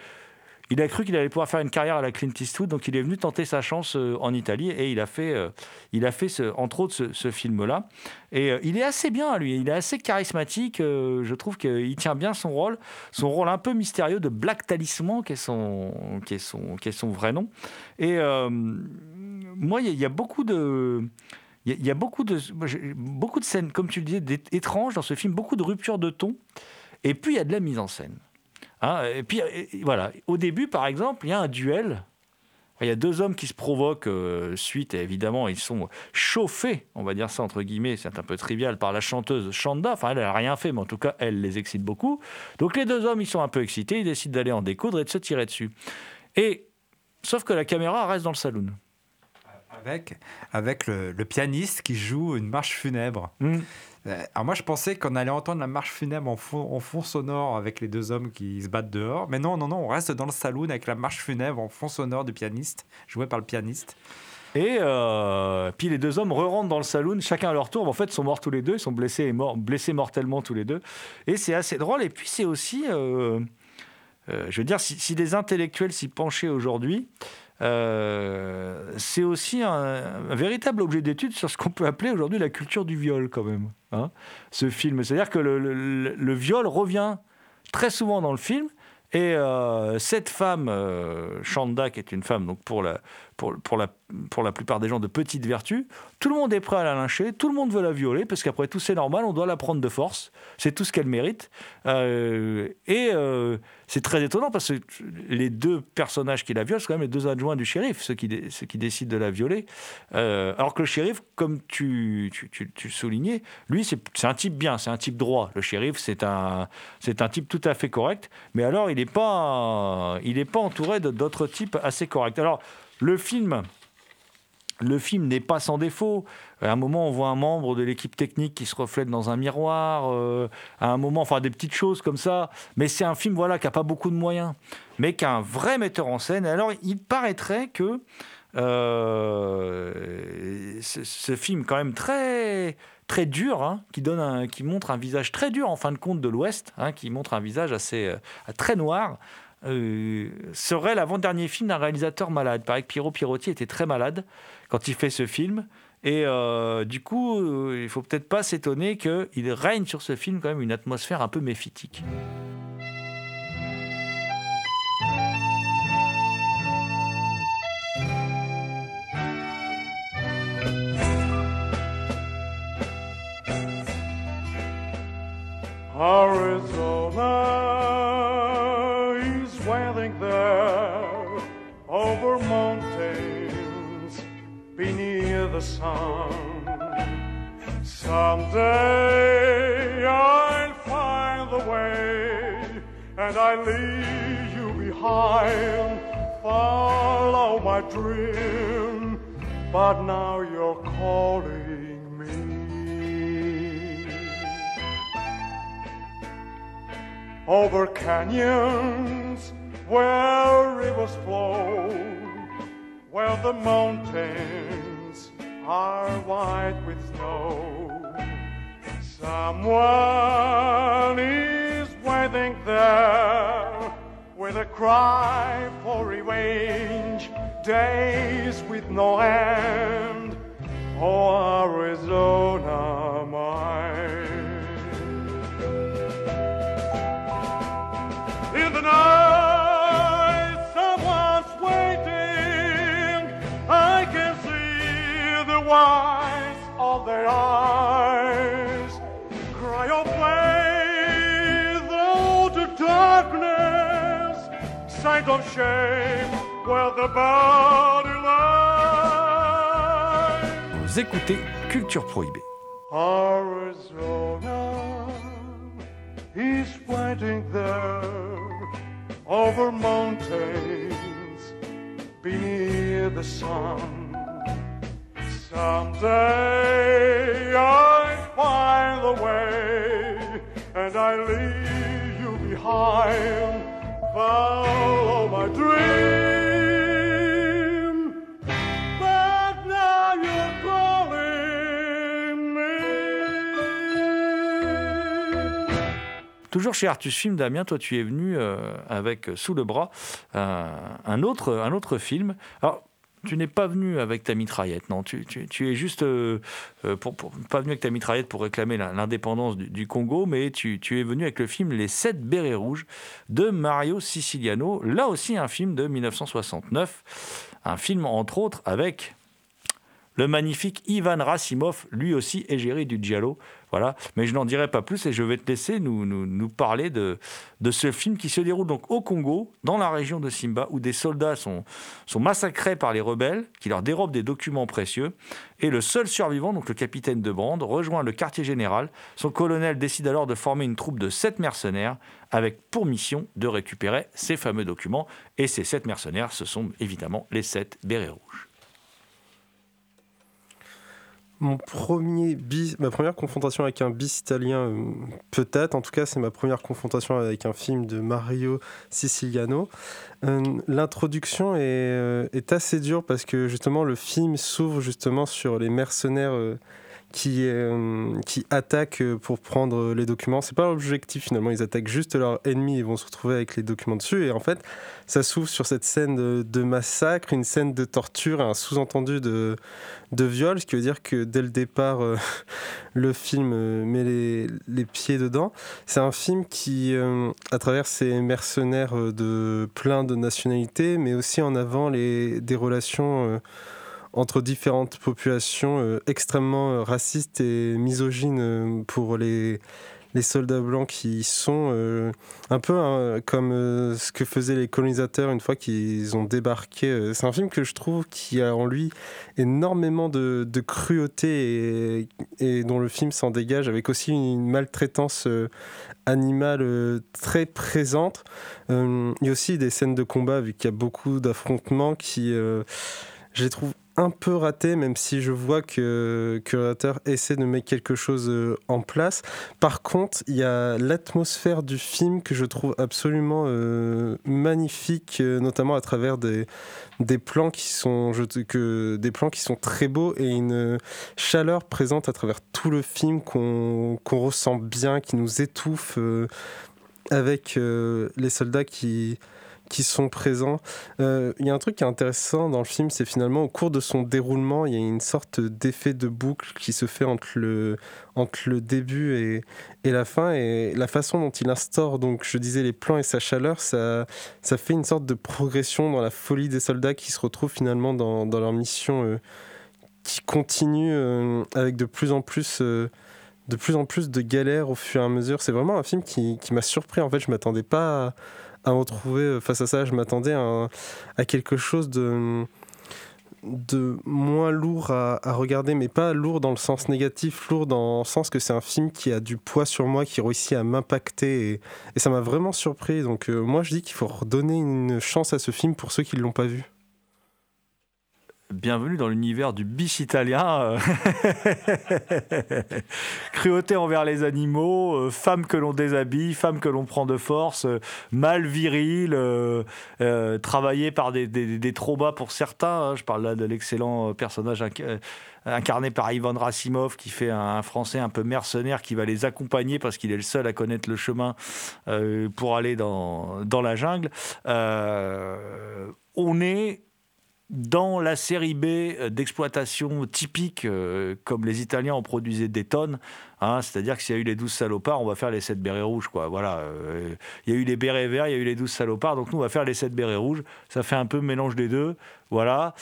S1: il a cru qu'il allait pouvoir faire une carrière à la Clint Eastwood, donc il est venu tenter sa chance euh, en Italie et il a fait, euh, il a fait entre autres ce, film-là. Et euh, il est assez bien, lui, il est assez charismatique. je trouve qu'il tient bien son rôle, son rôle un peu mystérieux de Black Talisman, qui est son, qui son, qui son vrai nom. Et moi, il y, a- beaucoup de. Il y a- beaucoup de, beaucoup de scènes, comme tu le disais, étranges dans ce film, beaucoup de ruptures de ton. Et puis, il y a de la mise en scène. Hein, et puis, et- voilà. Au début, par exemple, il y a un duel. Il y a deux hommes qui se provoquent euh, suite, et évidemment, ils sont chauffés, on va dire ça entre guillemets, c'est un peu trivial, par la chanteuse Chanda. Enfin, elle n'a rien fait, mais en tout cas, elle les excite beaucoup. Donc, les deux hommes, ils sont un peu excités, ils décident d'aller en découdre et de se tirer dessus. Et, sauf que la caméra reste dans le saloon.
S4: Avec, avec le, le pianiste qui joue une marche funèbre.
S1: Hmm.
S4: Euh, Alors moi je pensais qu'on allait entendre la marche funèbre en fond, sonore avec les deux hommes qui se battent dehors. Mais non, non, non, on reste dans le saloon avec la marche funèbre en fond sonore du pianiste, joué par le pianiste.
S1: Et euh, puis les deux hommes re-rentrent dans le saloon, chacun à leur tour. En fait, ils sont morts tous les deux, ils sont blessés, et morts, blessés mortellement tous les deux. Et c'est assez drôle. Et puis c'est aussi, euh, je veux dire, si, si des intellectuels s'y penchaient aujourd'hui, euh, c'est aussi un, véritable objet d'étude sur ce qu'on peut appeler aujourd'hui la culture du viol, quand même. hein, ce film. C'est-à-dire que le, viol revient très souvent dans le film. Et euh, cette femme, euh, Chanda, qui est une femme, donc pour la, pour, pour, la, pour la plupart des gens de petite vertu, tout le monde est prêt à la lyncher, tout le monde veut la violer, parce qu'après tout, c'est normal, on doit la prendre de force, c'est tout ce qu'elle mérite. Euh, et euh, c'est très étonnant, parce que les deux personnages qui la violent, c'est quand même les deux adjoints du shérif, ceux qui, ceux qui décident de la violer. Euh, alors que le shérif, comme tu, tu, tu, soulignais, lui, c'est un type bien, c'est un type droit. Le shérif, c'est un, un type tout à fait correct, mais alors il n'est pas, pas entouré d'autres types assez corrects. Alors, le film, le film n'est pas sans défaut. À un moment, on voit un membre de l'équipe technique qui se reflète dans un miroir. euh, à un moment, enfin des petites choses comme ça. Mais c'est un film voilà qui a pas beaucoup de moyens, mais qui a un vrai metteur en scène. Alors, il paraîtrait que Euh, ce, film quand même très très dur, hein, qui donne qui montre un visage très dur en fin de compte de l'Ouest, hein, qui montre un visage assez euh, très noir. Euh, serait l'avant-dernier film d'un réalisateur malade. Il paraît que Piero Pirotti était très malade quand il fait ce film. Et euh, du coup, euh, il faut peut-être pas s'étonner qu'il règne sur ce film quand même une atmosphère un peu méphitique.
S7: Arizona the sun. Someday I'll find the way and I'll leave you behind. Follow my dream, but now you're calling me. over canyons where rivers flow, where the mountains are white with snow. Someone is waiting there with a cry for revenge, days with no end. Oh, Arizona, mine. In the night, the of their eyes. Cry of faith out to darkness. Sight of shame where the body lies.
S1: Vous écoutez Culture Prohibée.
S7: Arizona is waiting there over mountains beneath the sun. Someday I find the way and I leave you behind. Follow my dream, but now you're calling me.
S1: Toujours chez Artus Film, Damien, toi tu es venu euh, avec euh, sous le bras euh, un, autre, un autre film. Alors, tu n'es pas venu avec ta mitraillette, non. Tu, es juste euh, euh, pour, pas venu avec ta mitraillette pour réclamer la- l'indépendance du, Congo, mais tu, es venu avec le film Les Sept Bérets Rouges de Mario Siciliano. Là aussi un film de 1969, un film entre autres avec le magnifique Ivan Rassimov, lui aussi égérie du Giallo. Voilà, mais je n'en dirai pas plus et je vais te laisser nous, nous, parler de, de ce film qui se déroule donc au Congo, dans la région de Simba, où des soldats sont, sont massacrés par les rebelles qui leur dérobent des documents précieux. Et le seul survivant, donc le capitaine de bande, rejoint le quartier général. Son colonel décide alors de former une troupe de sept mercenaires avec pour mission de récupérer ces fameux documents. Et ces sept mercenaires, ce sont évidemment les sept bérets rouges.
S3: Mon premier bis, ma première confrontation avec un bis italien, euh, peut-être, en tout cas, c'est ma première confrontation avec un film de Mario Siciliano. Euh, L'introduction est, euh, est assez dure parce que justement le film s'ouvre justement sur les mercenaires qui, euh, qui attaquent pour prendre les documents. C'est pas l'objectif finalement, ils attaquent juste leur ennemi et vont se retrouver avec les documents dessus. Et en fait, ça s'ouvre sur cette scène de, massacre, une scène de torture, un sous-entendu de, de viol, ce qui veut dire que dès le départ, euh, le film euh, met les, les pieds dedans. C'est un film qui, à travers ses mercenaires de plein de nationalités, met aussi en avant les, des relations entre différentes populations euh, extrêmement euh, racistes et misogynes euh, pour les, les soldats blancs qui sont un peu hein, comme ce que faisaient les colonisateurs une fois qu'ils ont débarqué. C'est un film que je trouve qui a en lui énormément de, de cruauté et, et dont le film s'en dégage avec aussi une maltraitance animale très présente. Il y a aussi des scènes de combat vu qu'il y a beaucoup d'affrontements qui, je les trouve un peu raté, même si je vois que, que réalisateur essaie de mettre quelque chose euh, en place. Par contre, il y a l'atmosphère du film que je trouve absolument euh, magnifique, euh, notamment à travers des, plans qui sont que des plans qui sont très beaux et une chaleur présente à travers tout le film qu'on ressent bien, qui nous étouffe avec les soldats qui qui sont présents. Euh, Il y a un truc qui est intéressant dans le film, c'est finalement au cours de son déroulement, il y a une sorte d'effet de boucle qui se fait entre le, entre le début et, et la fin. Et la façon dont il instaure, donc je disais, les plans et sa chaleur, ça, ça fait une sorte de progression dans la folie des soldats qui se retrouvent finalement dans, dans leur mission euh, qui continue euh, avec de plus en plus... de plus en plus de galères au fur et à mesure. C'est vraiment un film qui, qui m'a surpris. En fait, je m'attendais pas à, à me retrouver face à ça. Je m'attendais à, quelque chose de, de moins lourd à, à regarder, mais pas lourd dans le sens négatif, lourd dans le sens que c'est un film qui a du poids sur moi, qui réussit à m'impacter. Et, et ça m'a vraiment surpris. Donc, euh, moi, je dis qu'il faut redonner une chance à ce film pour ceux qui ne l'ont pas vu.
S1: Bienvenue dans l'univers du bis italien. euh. Cruauté envers les animaux, euh, femmes que l'on déshabille, femmes que l'on prend de force, euh, mal viril, euh, euh, par des, des, des traumas pour certains. hein. Je parle là de l'excellent personnage inc- incarné par Ivan Rassimov qui fait un, Français un peu mercenaire qui va les accompagner parce qu'il est le seul à connaître le chemin pour aller dans, dans la jungle. On est dans la série B euh, d'exploitation typique, euh, comme les Italiens en produisaient des tonnes, hein, c'est-à-dire que s'il y a eu les 12 salopards, on va faire les 7 bérets rouges. Quoi. Voilà, euh, il y a eu les bérets verts, il y a eu les 12 salopards, donc nous on va faire les 7 bérets rouges. Ça fait un peu mélange des deux. Voilà.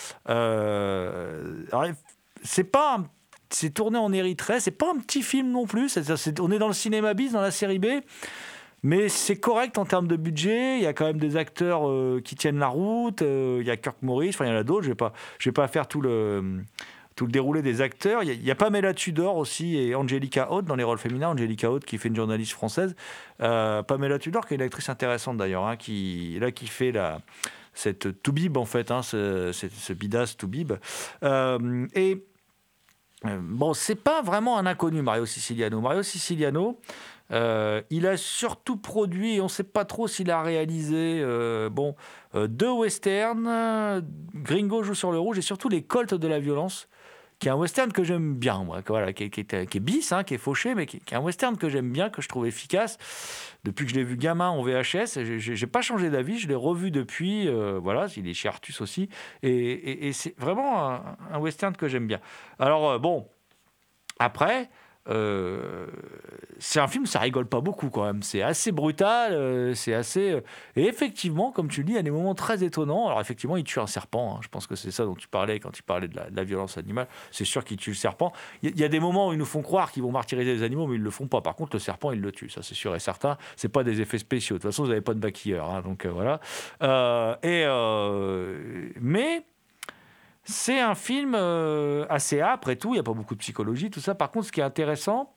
S1: C'est pas c'est tourné en Érythrée, c'est pas un petit film non plus. on est dans le cinéma bis, dans la série B. Mais c'est correct en termes de budget. Il y a quand même des acteurs euh, qui tiennent la route. Euh, il y a Kirk Morris, enfin il y en a d'autres. Je je vais pas faire tout le déroulé des acteurs. Il y a, il y Pamela Tudor aussi et Angelica Holt dans les rôles féminins. Angelica Holt qui fait une journaliste française. Euh, Pamela Tudor qui est une actrice intéressante d'ailleurs, hein, qui là qui fait la cette Toubib en fait, hein, ce, ce, ce bidas Toubib. Et bon, c'est pas vraiment un inconnu, Mario Siciliano. Mario Siciliano, euh, il a surtout produit, on ne sait pas trop s'il a réalisé, euh, bon, euh, deux westerns, Gringo joue sur le rouge, et surtout Les Colts de la violence, qui est un western que j'aime bien, moi, voilà, qui, est, bis, hein, qui est fauché, mais qui, est un western que j'aime bien, que je trouve efficace. Depuis que je l'ai vu gamin en VHS, j'ai pas changé d'avis, je l'ai revu depuis, voilà, il est chez Artus aussi, et, c'est vraiment un, western que j'aime bien. Alors, bon, après, euh, c'est un film, ça rigole pas beaucoup quand même. C'est assez brutal, euh, c'est assez. euh, Et effectivement, comme tu le dis, il y a des moments très étonnants. Alors, effectivement, il tue un serpent. hein. Je pense que c'est ça dont tu parlais quand tu parlais de la, violence animale. C'est sûr qu'il tue le serpent. Il y, a- des moments où ils nous font croire qu'ils vont martyriser les animaux, mais ils le font pas. Par contre, le serpent, il le tue. Ça, c'est sûr et certain. C'est pas des effets spéciaux. De toute façon, vous n'avez pas de maquilleur. hein, donc, voilà. Et. mais. C'est un film euh, assez âpre et tout, il n'y a pas beaucoup de psychologie, tout ça. Par contre, ce qui est intéressant,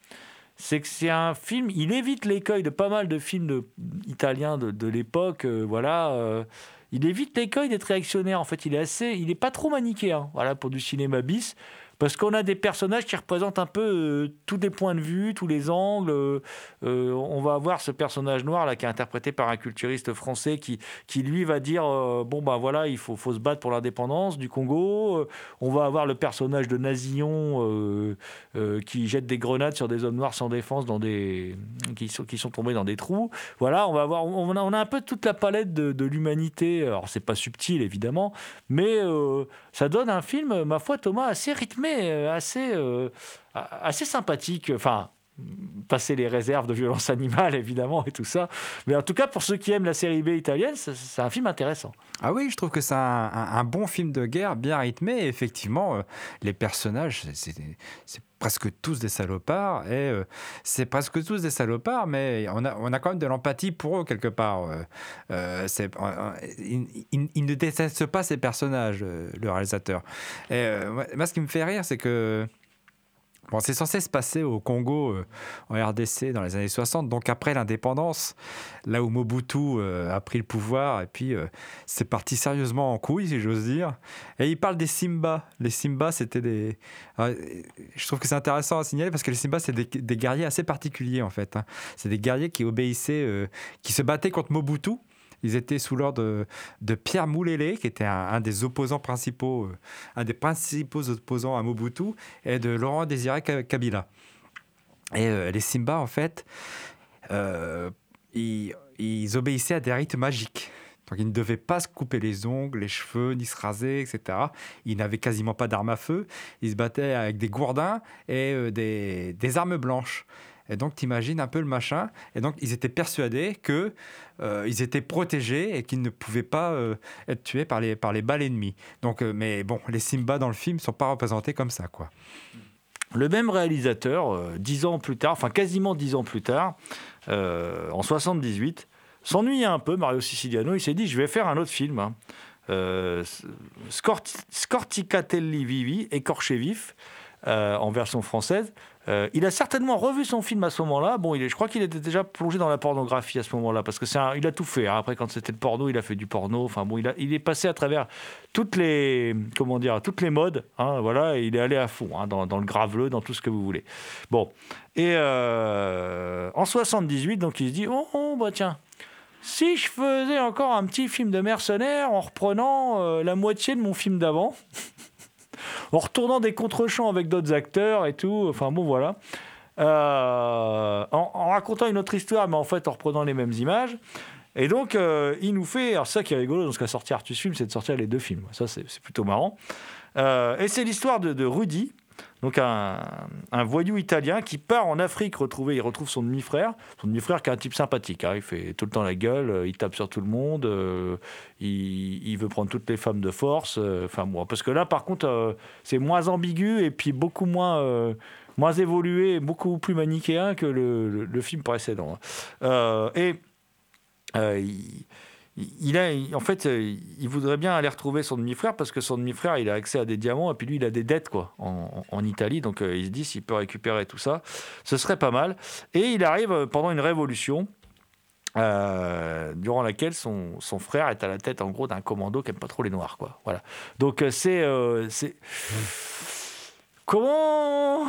S1: c'est que c'est un film, il évite l'écueil de pas mal de films italiens de, l'époque, euh, voilà. euh, il évite l'écueil d'être réactionnaire, en fait, il est assez, il n'est pas trop manichéen, voilà, pour du cinéma bis. Parce qu'on a des personnages qui représentent un peu euh, tous les points de vue, tous les angles. euh, euh, on va avoir ce personnage noir là qui est interprété par un culturiste français qui, qui lui va dire bon ben voilà il faut, se battre pour l'indépendance du Congo. On va avoir le personnage de Nazillon qui jette des grenades sur des hommes noirs sans défense dans des qui sont, qui sont tombés dans des trous. Voilà, on va avoir on a, on a un peu toute la palette de, de l'humanité. Alors c'est pas subtil évidemment, mais ça donne un film ma foi Thomas assez rythmé, euh, assez euh, assez sympathique. Enfin passer les réserves de violence animale, évidemment, et tout ça. Mais en tout cas, pour ceux qui aiment la série B italienne, c'est- un film intéressant.
S4: Ah oui, je trouve que c'est un, bon film de guerre, bien rythmé. Et effectivement, euh, les personnages, c'est- presque tous des salopards. Et euh, c'est presque tous des salopards, mais on a, quand même de l'empathie pour eux, quelque part. Euh, euh, il, ne déteste pas ces personnages, le réalisateur. Et moi, ce qui me fait rire, c'est que Bon, c'est censé se passer au Congo, euh, en RDC, dans les années 60, donc après l'indépendance, là où Mobutu euh, a pris le pouvoir, et puis euh, c'est parti sérieusement en couille, si j'ose dire. Et il parle des Simba. Les Simba, c'était des. Ah, je trouve que c'est intéressant à signaler parce que les Simba, c'est des, guerriers assez particuliers, en fait. hein. C'est des guerriers qui obéissaient, qui se battaient contre Mobutu. Ils étaient sous l'ordre de, Pierre Moulélé, qui était un, des opposants principaux, euh, un des principaux opposants à Mobutu, et de Laurent Désiré Ka- Kabila. Et euh, les Simba, en fait, euh, ils, obéissaient à des rites magiques. Donc ils ne devaient pas se couper les ongles, les cheveux, ni se raser, etc. Ils n'avaient quasiment pas d'armes à feu. Ils se battaient avec des gourdins et des armes blanches. Et donc, t'imagines un peu le machin. Et donc, ils étaient persuadés que euh, étaient protégés et qu'ils ne pouvaient pas euh, être tués par les, par les balles ennemies. Donc, euh, mais bon, les Simba dans le film ne sont pas représentés comme ça, quoi.
S1: Le même réalisateur, dix ans plus tard, enfin quasiment dix ans plus tard, en 78, s'ennuyait un peu, Mario Siciliano. Il s'est dit, je vais faire un autre film. hein. Euh, Scort- Scorticatelli Vivi, écorché vif, en version française. Euh, il a certainement revu son film à ce moment-là. Bon, il est, je crois qu'il était déjà plongé dans la pornographie à ce moment-là, parce que c'est il a tout fait. hein. Après, quand c'était le porno, il a fait du porno. Enfin bon, il, est passé à travers toutes les, comment dire, toutes les modes. hein, voilà, il est allé à fond hein, dans, dans le graveleux, dans tout ce que vous voulez. Bon, et euh, en 78, donc il se dit, oh, oh, bah tiens. Si je faisais encore un petit film de mercenaire en reprenant euh, la moitié de mon film d'avant, en retournant des contre-champs avec d'autres acteurs et tout. Enfin bon, voilà. Euh, en, racontant une autre histoire, mais en fait en reprenant les mêmes images. Et donc, euh, il nous fait. Alors, ça qui est rigolo dans ce qu'a sorti Artus Film, c'est de sortir les deux films. Ça, c'est c'est plutôt marrant. Euh, et c'est l'histoire de, de Rudy, donc un, voyou italien qui part en Afrique retrouver. Il retrouve son demi-frère. Son demi-frère qui est un type sympathique. hein. Il fait tout le temps la gueule, euh, il tape sur tout le monde, euh, il, veut prendre toutes les femmes de force. euh, Enfin, bon, parce que là, par contre, c'est moins ambigu et puis beaucoup moins. moins évolué, beaucoup plus manichéen que le, film précédent. hein. Et il a, en fait, euh, il voudrait bien aller retrouver son demi-frère parce que son demi-frère, il a accès à des diamants et puis lui, il a des dettes quoi en, Italie. Donc, euh, il se dit s'il peut récupérer tout ça, ce serait pas mal. Et il arrive euh, pendant une révolution. durant laquelle son, son frère est à la tête en gros d'un commando qui aime pas trop les noirs quoi voilà donc c'est c'est comment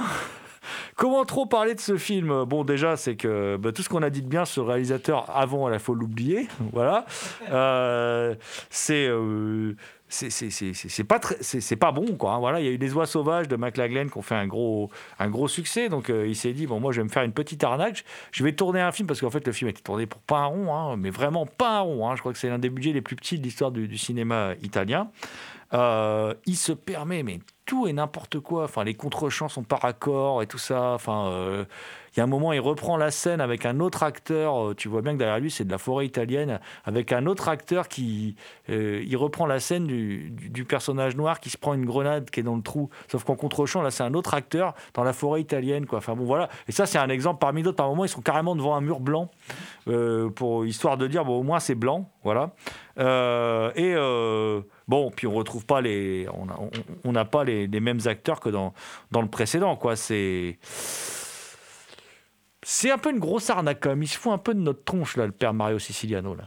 S1: Comment trop parler de ce film? Bon, déjà, c'est que bah, tout ce qu'on a dit de bien le réalisateur avant, il faut l'oublier. Voilà. Euh, c'est. euh, c'est- pas c'est pas bon quoi hein. voilà il y a eu les oies sauvages de McLaglen qui ont fait un gros un gros succès donc euh, il s'est dit bon moi je vais me faire une petite arnaque je vais tourner un film parce qu'en fait le film a été tourné pour pas un rond hein, mais vraiment pas un rond hein. je crois que c'est l'un des budgets les plus petits de l'histoire du cinéma italien euh, il se permet mais tout et n'importe quoi. Enfin, les contre-champs sont par accord et tout ça. Enfin, euh, il y a un moment, il reprend la scène avec un autre acteur. Euh, Tu vois bien que derrière lui, c'est de la forêt italienne, avec un autre acteur qui, il reprend la scène du, personnage noir qui se prend une grenade qui est dans le trou. Sauf qu'en contre-champ, là, c'est un autre acteur dans la forêt italienne, quoi. Enfin bon, voilà. Et ça, c'est un exemple parmi d'autres. Par moment, ils sont carrément devant un mur blanc, pour histoire de dire, bon, au moins c'est blanc, voilà. Euh, et euh, bon, puis on retrouve pas les, on n'a pas les, mêmes acteurs que dans dans le précédent, quoi. C'est c'est un peu une grosse arnaque quand. Il se fout un peu de notre tronche là, le père Mario Siciliano là.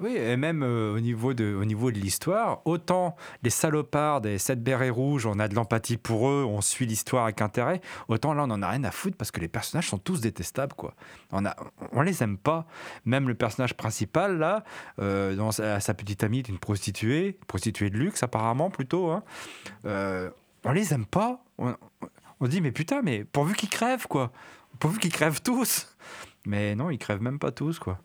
S4: Oui, et même euh, au niveau de, au niveau de l'histoire, autant les salopards des sept bérets rouges, on a de l'empathie pour eux, on suit l'histoire avec intérêt, autant là on en a rien à foutre parce que les personnages sont tous détestables quoi. On a, on les aime pas. Même le personnage principal là, euh, dans sa, petite amie est une prostituée, prostituée de luxe apparemment plutôt. hein. Euh, on les aime pas. On, on dit mais putain mais pourvu qu'ils crèvent quoi, pourvu qu'ils crèvent tous. Mais non, ils crèvent même pas tous quoi.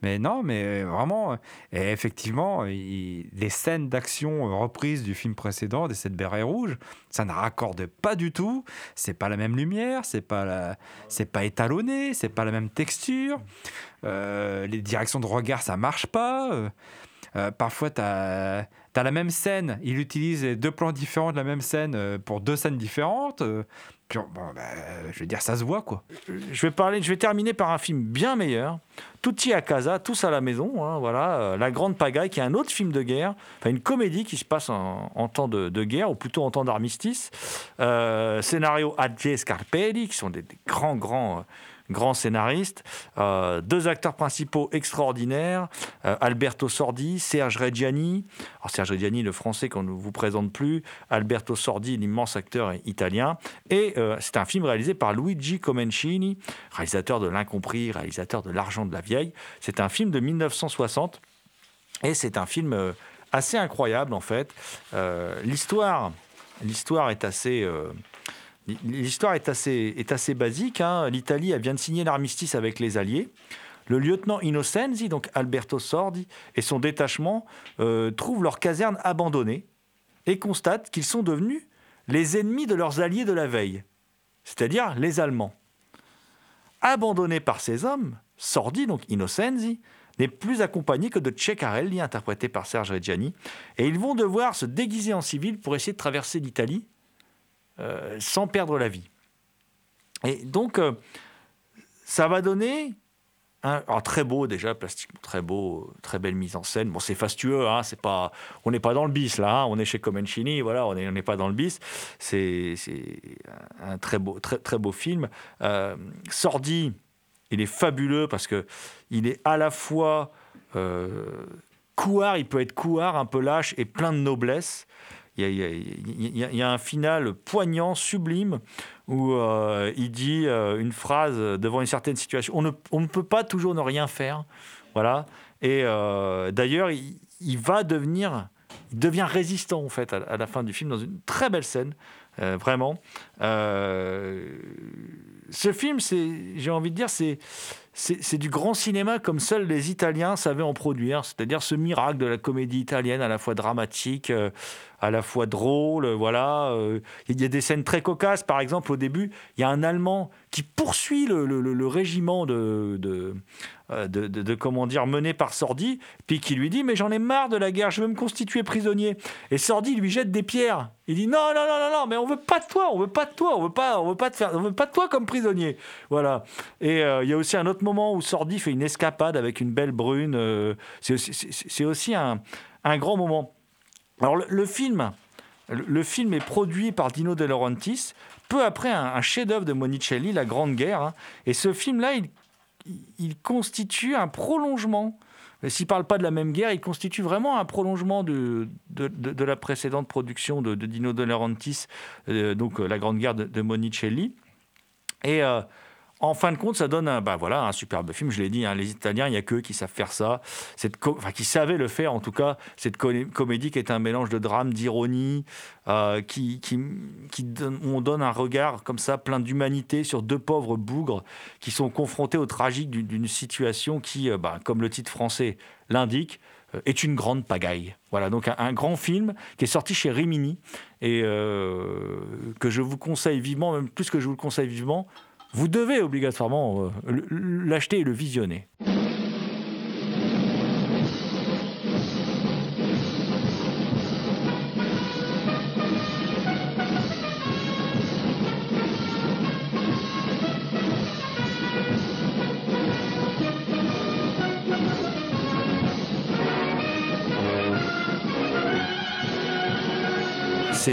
S4: Mais non, mais vraiment, euh, et effectivement, il- les scènes d'action euh, reprises du film précédent, des sept bérets rouges, ça ne raccorde pas du tout. C'est pas la même lumière, c'est pas la, c'est pas étalonné, c'est pas la même texture. Euh, les directions de regard, ça marche pas. Euh, euh, parfois, tu as la même scène, il utilise deux plans différents de la même scène euh, pour deux scènes différentes. Bon, bah, je veux dire, ça se voit quoi.
S1: je vais parler, je vais terminer par un film bien meilleur. Tutti à casa, tous à la maison. hein, voilà, euh, La Grande Pagaille, qui est un autre film de guerre, enfin une comédie qui se passe en, temps de, guerre ou plutôt en temps d'armistice. Euh, scénario Adje Scarpelli, qui sont des, des grands, grands. euh, grands scénaristes, Euh, deux acteurs principaux extraordinaires, euh, Alberto Sordi, Serge Reggiani. Serge Reggiani, le français qu'on ne vous présente plus, Alberto Sordi, l'immense acteur italien. Et euh, c'est un film réalisé par Luigi Comencini, réalisateur de L'Incompris, réalisateur de L'Argent de la Vieille. C'est un film de 1960 et c'est un film assez incroyable en fait. L'histoire, l'histoire est assez. L'histoire est assez, basique. hein. L'Italie vient de signer l'armistice avec les Alliés. Le lieutenant Innocenzi, donc Alberto Sordi, et son détachement euh, trouvent leur caserne abandonnée et constatent qu'ils sont devenus les ennemis de leurs alliés de la veille, c'est-à-dire les Allemands. Abandonné par ces hommes, Sordi, donc Innocenzi, n'est plus accompagné que de Ceccarelli, interprété par Serge Reggiani, et ils vont devoir se déguiser en civil pour essayer de traverser l'Italie euh, sans perdre la vie. Et donc, euh, ça va donner un alors, très beau déjà, plastiquement très beau, très belle mise en scène. Bon, c'est fastueux, hein, c'est pas, on n'est pas dans le bis là, hein, on est chez Comencini, voilà, on n'est pas dans le bis. C'est un très beau, très, très beau film. Euh, Sordi, il est fabuleux parce que il est à la fois couard, il peut être couard, un peu lâche et plein de noblesse. Il y, a, un final poignant, sublime, où euh, il dit euh, une phrase devant une certaine situation. On ne, peut pas toujours ne rien faire. Voilà. Et euh, d'ailleurs, il, va devenir, il devient résistant en fait à, la fin du film dans une très belle scène, vraiment. Ce film, j'ai envie de dire, c'est, c'est, du grand cinéma comme seuls les Italiens savaient en produire, c'est-à-dire ce miracle de la comédie italienne à la fois dramatique, à la fois drôle, voilà. euh, Il y a des scènes très cocasses, par exemple au début, il y a un Allemand qui poursuit le, régiment de, de, euh, de, de- de, comment dire, mené par Sordi, puis qui lui dit mais j'en ai marre de la guerre, je veux me constituer prisonnier. Et Sordi lui jette des pierres. Il dit non non non non non, mais on veut pas de toi, on veut pas de toi, on veut pas, on veut pas te faire, on veut pas de toi comme prisonnier. Voilà. Et euh, il y a aussi un autre moment où Sordi fait une escapade avec une belle brune. c'est aussi, un grand moment. Alors le, film, le, film est produit par Dino De Laurentiis peu après un, chef-d'œuvre de Monicelli, La Grande Guerre. hein. Et ce film-là, il, constitue un prolongement. Mais S'il ne parle pas de la même guerre, il constitue vraiment un prolongement de, de, la précédente production de, Dino De Laurentiis, euh, donc euh, La Grande Guerre de, Monicelli. Et euh, en fin de compte, ça donne un, bah voilà, un superbe film. Je l'ai dit, hein, les Italiens, il n'y a qu'eux qui savent faire ça. Cette enfin, qui savaient le faire, en tout cas, cette co- comédie qui est un mélange de drame, d'ironie, euh, qui, qui, qui donne, on donne un regard comme ça, plein d'humanité sur deux pauvres bougres qui sont confrontés au tragique d'une- situation qui, euh, bah, comme le titre français l'indique, euh, est une grande pagaille. Voilà, donc un, grand film qui est sorti chez Rimini et que je vous conseille vivement, même plus que je vous le conseille vivement, vous devez obligatoirement euh, l'acheter et le visionner.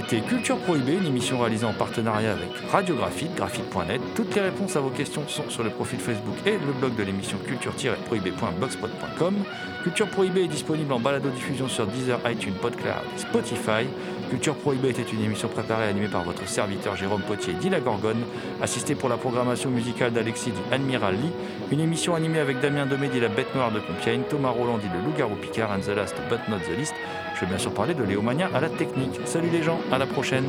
S1: Culture Prohibée, une émission réalisée en partenariat avec Radio Graphite, graphite.net. Toutes les réponses à vos questions sont sur le profil Facebook et le blog de l'émission culture-prohibée.blogspot.com. Culture Prohibée est disponible en balado-diffusion sur Deezer, iTunes, PodCloud Spotify. Culture Prohibée était une émission préparée et animée par votre serviteur Jérôme Potier dit la Gorgone, assisté pour la programmation musicale d'Alexis dit Admiral Lee, une émission animée avec Damien Domé dit La Bête Noire de Compiègne, Thomas Roland dit Le Loup-Garou Picard and the Last but not the least. Je vais bien sûr parler de Léomania à la technique. Salut les gens, à la prochaine.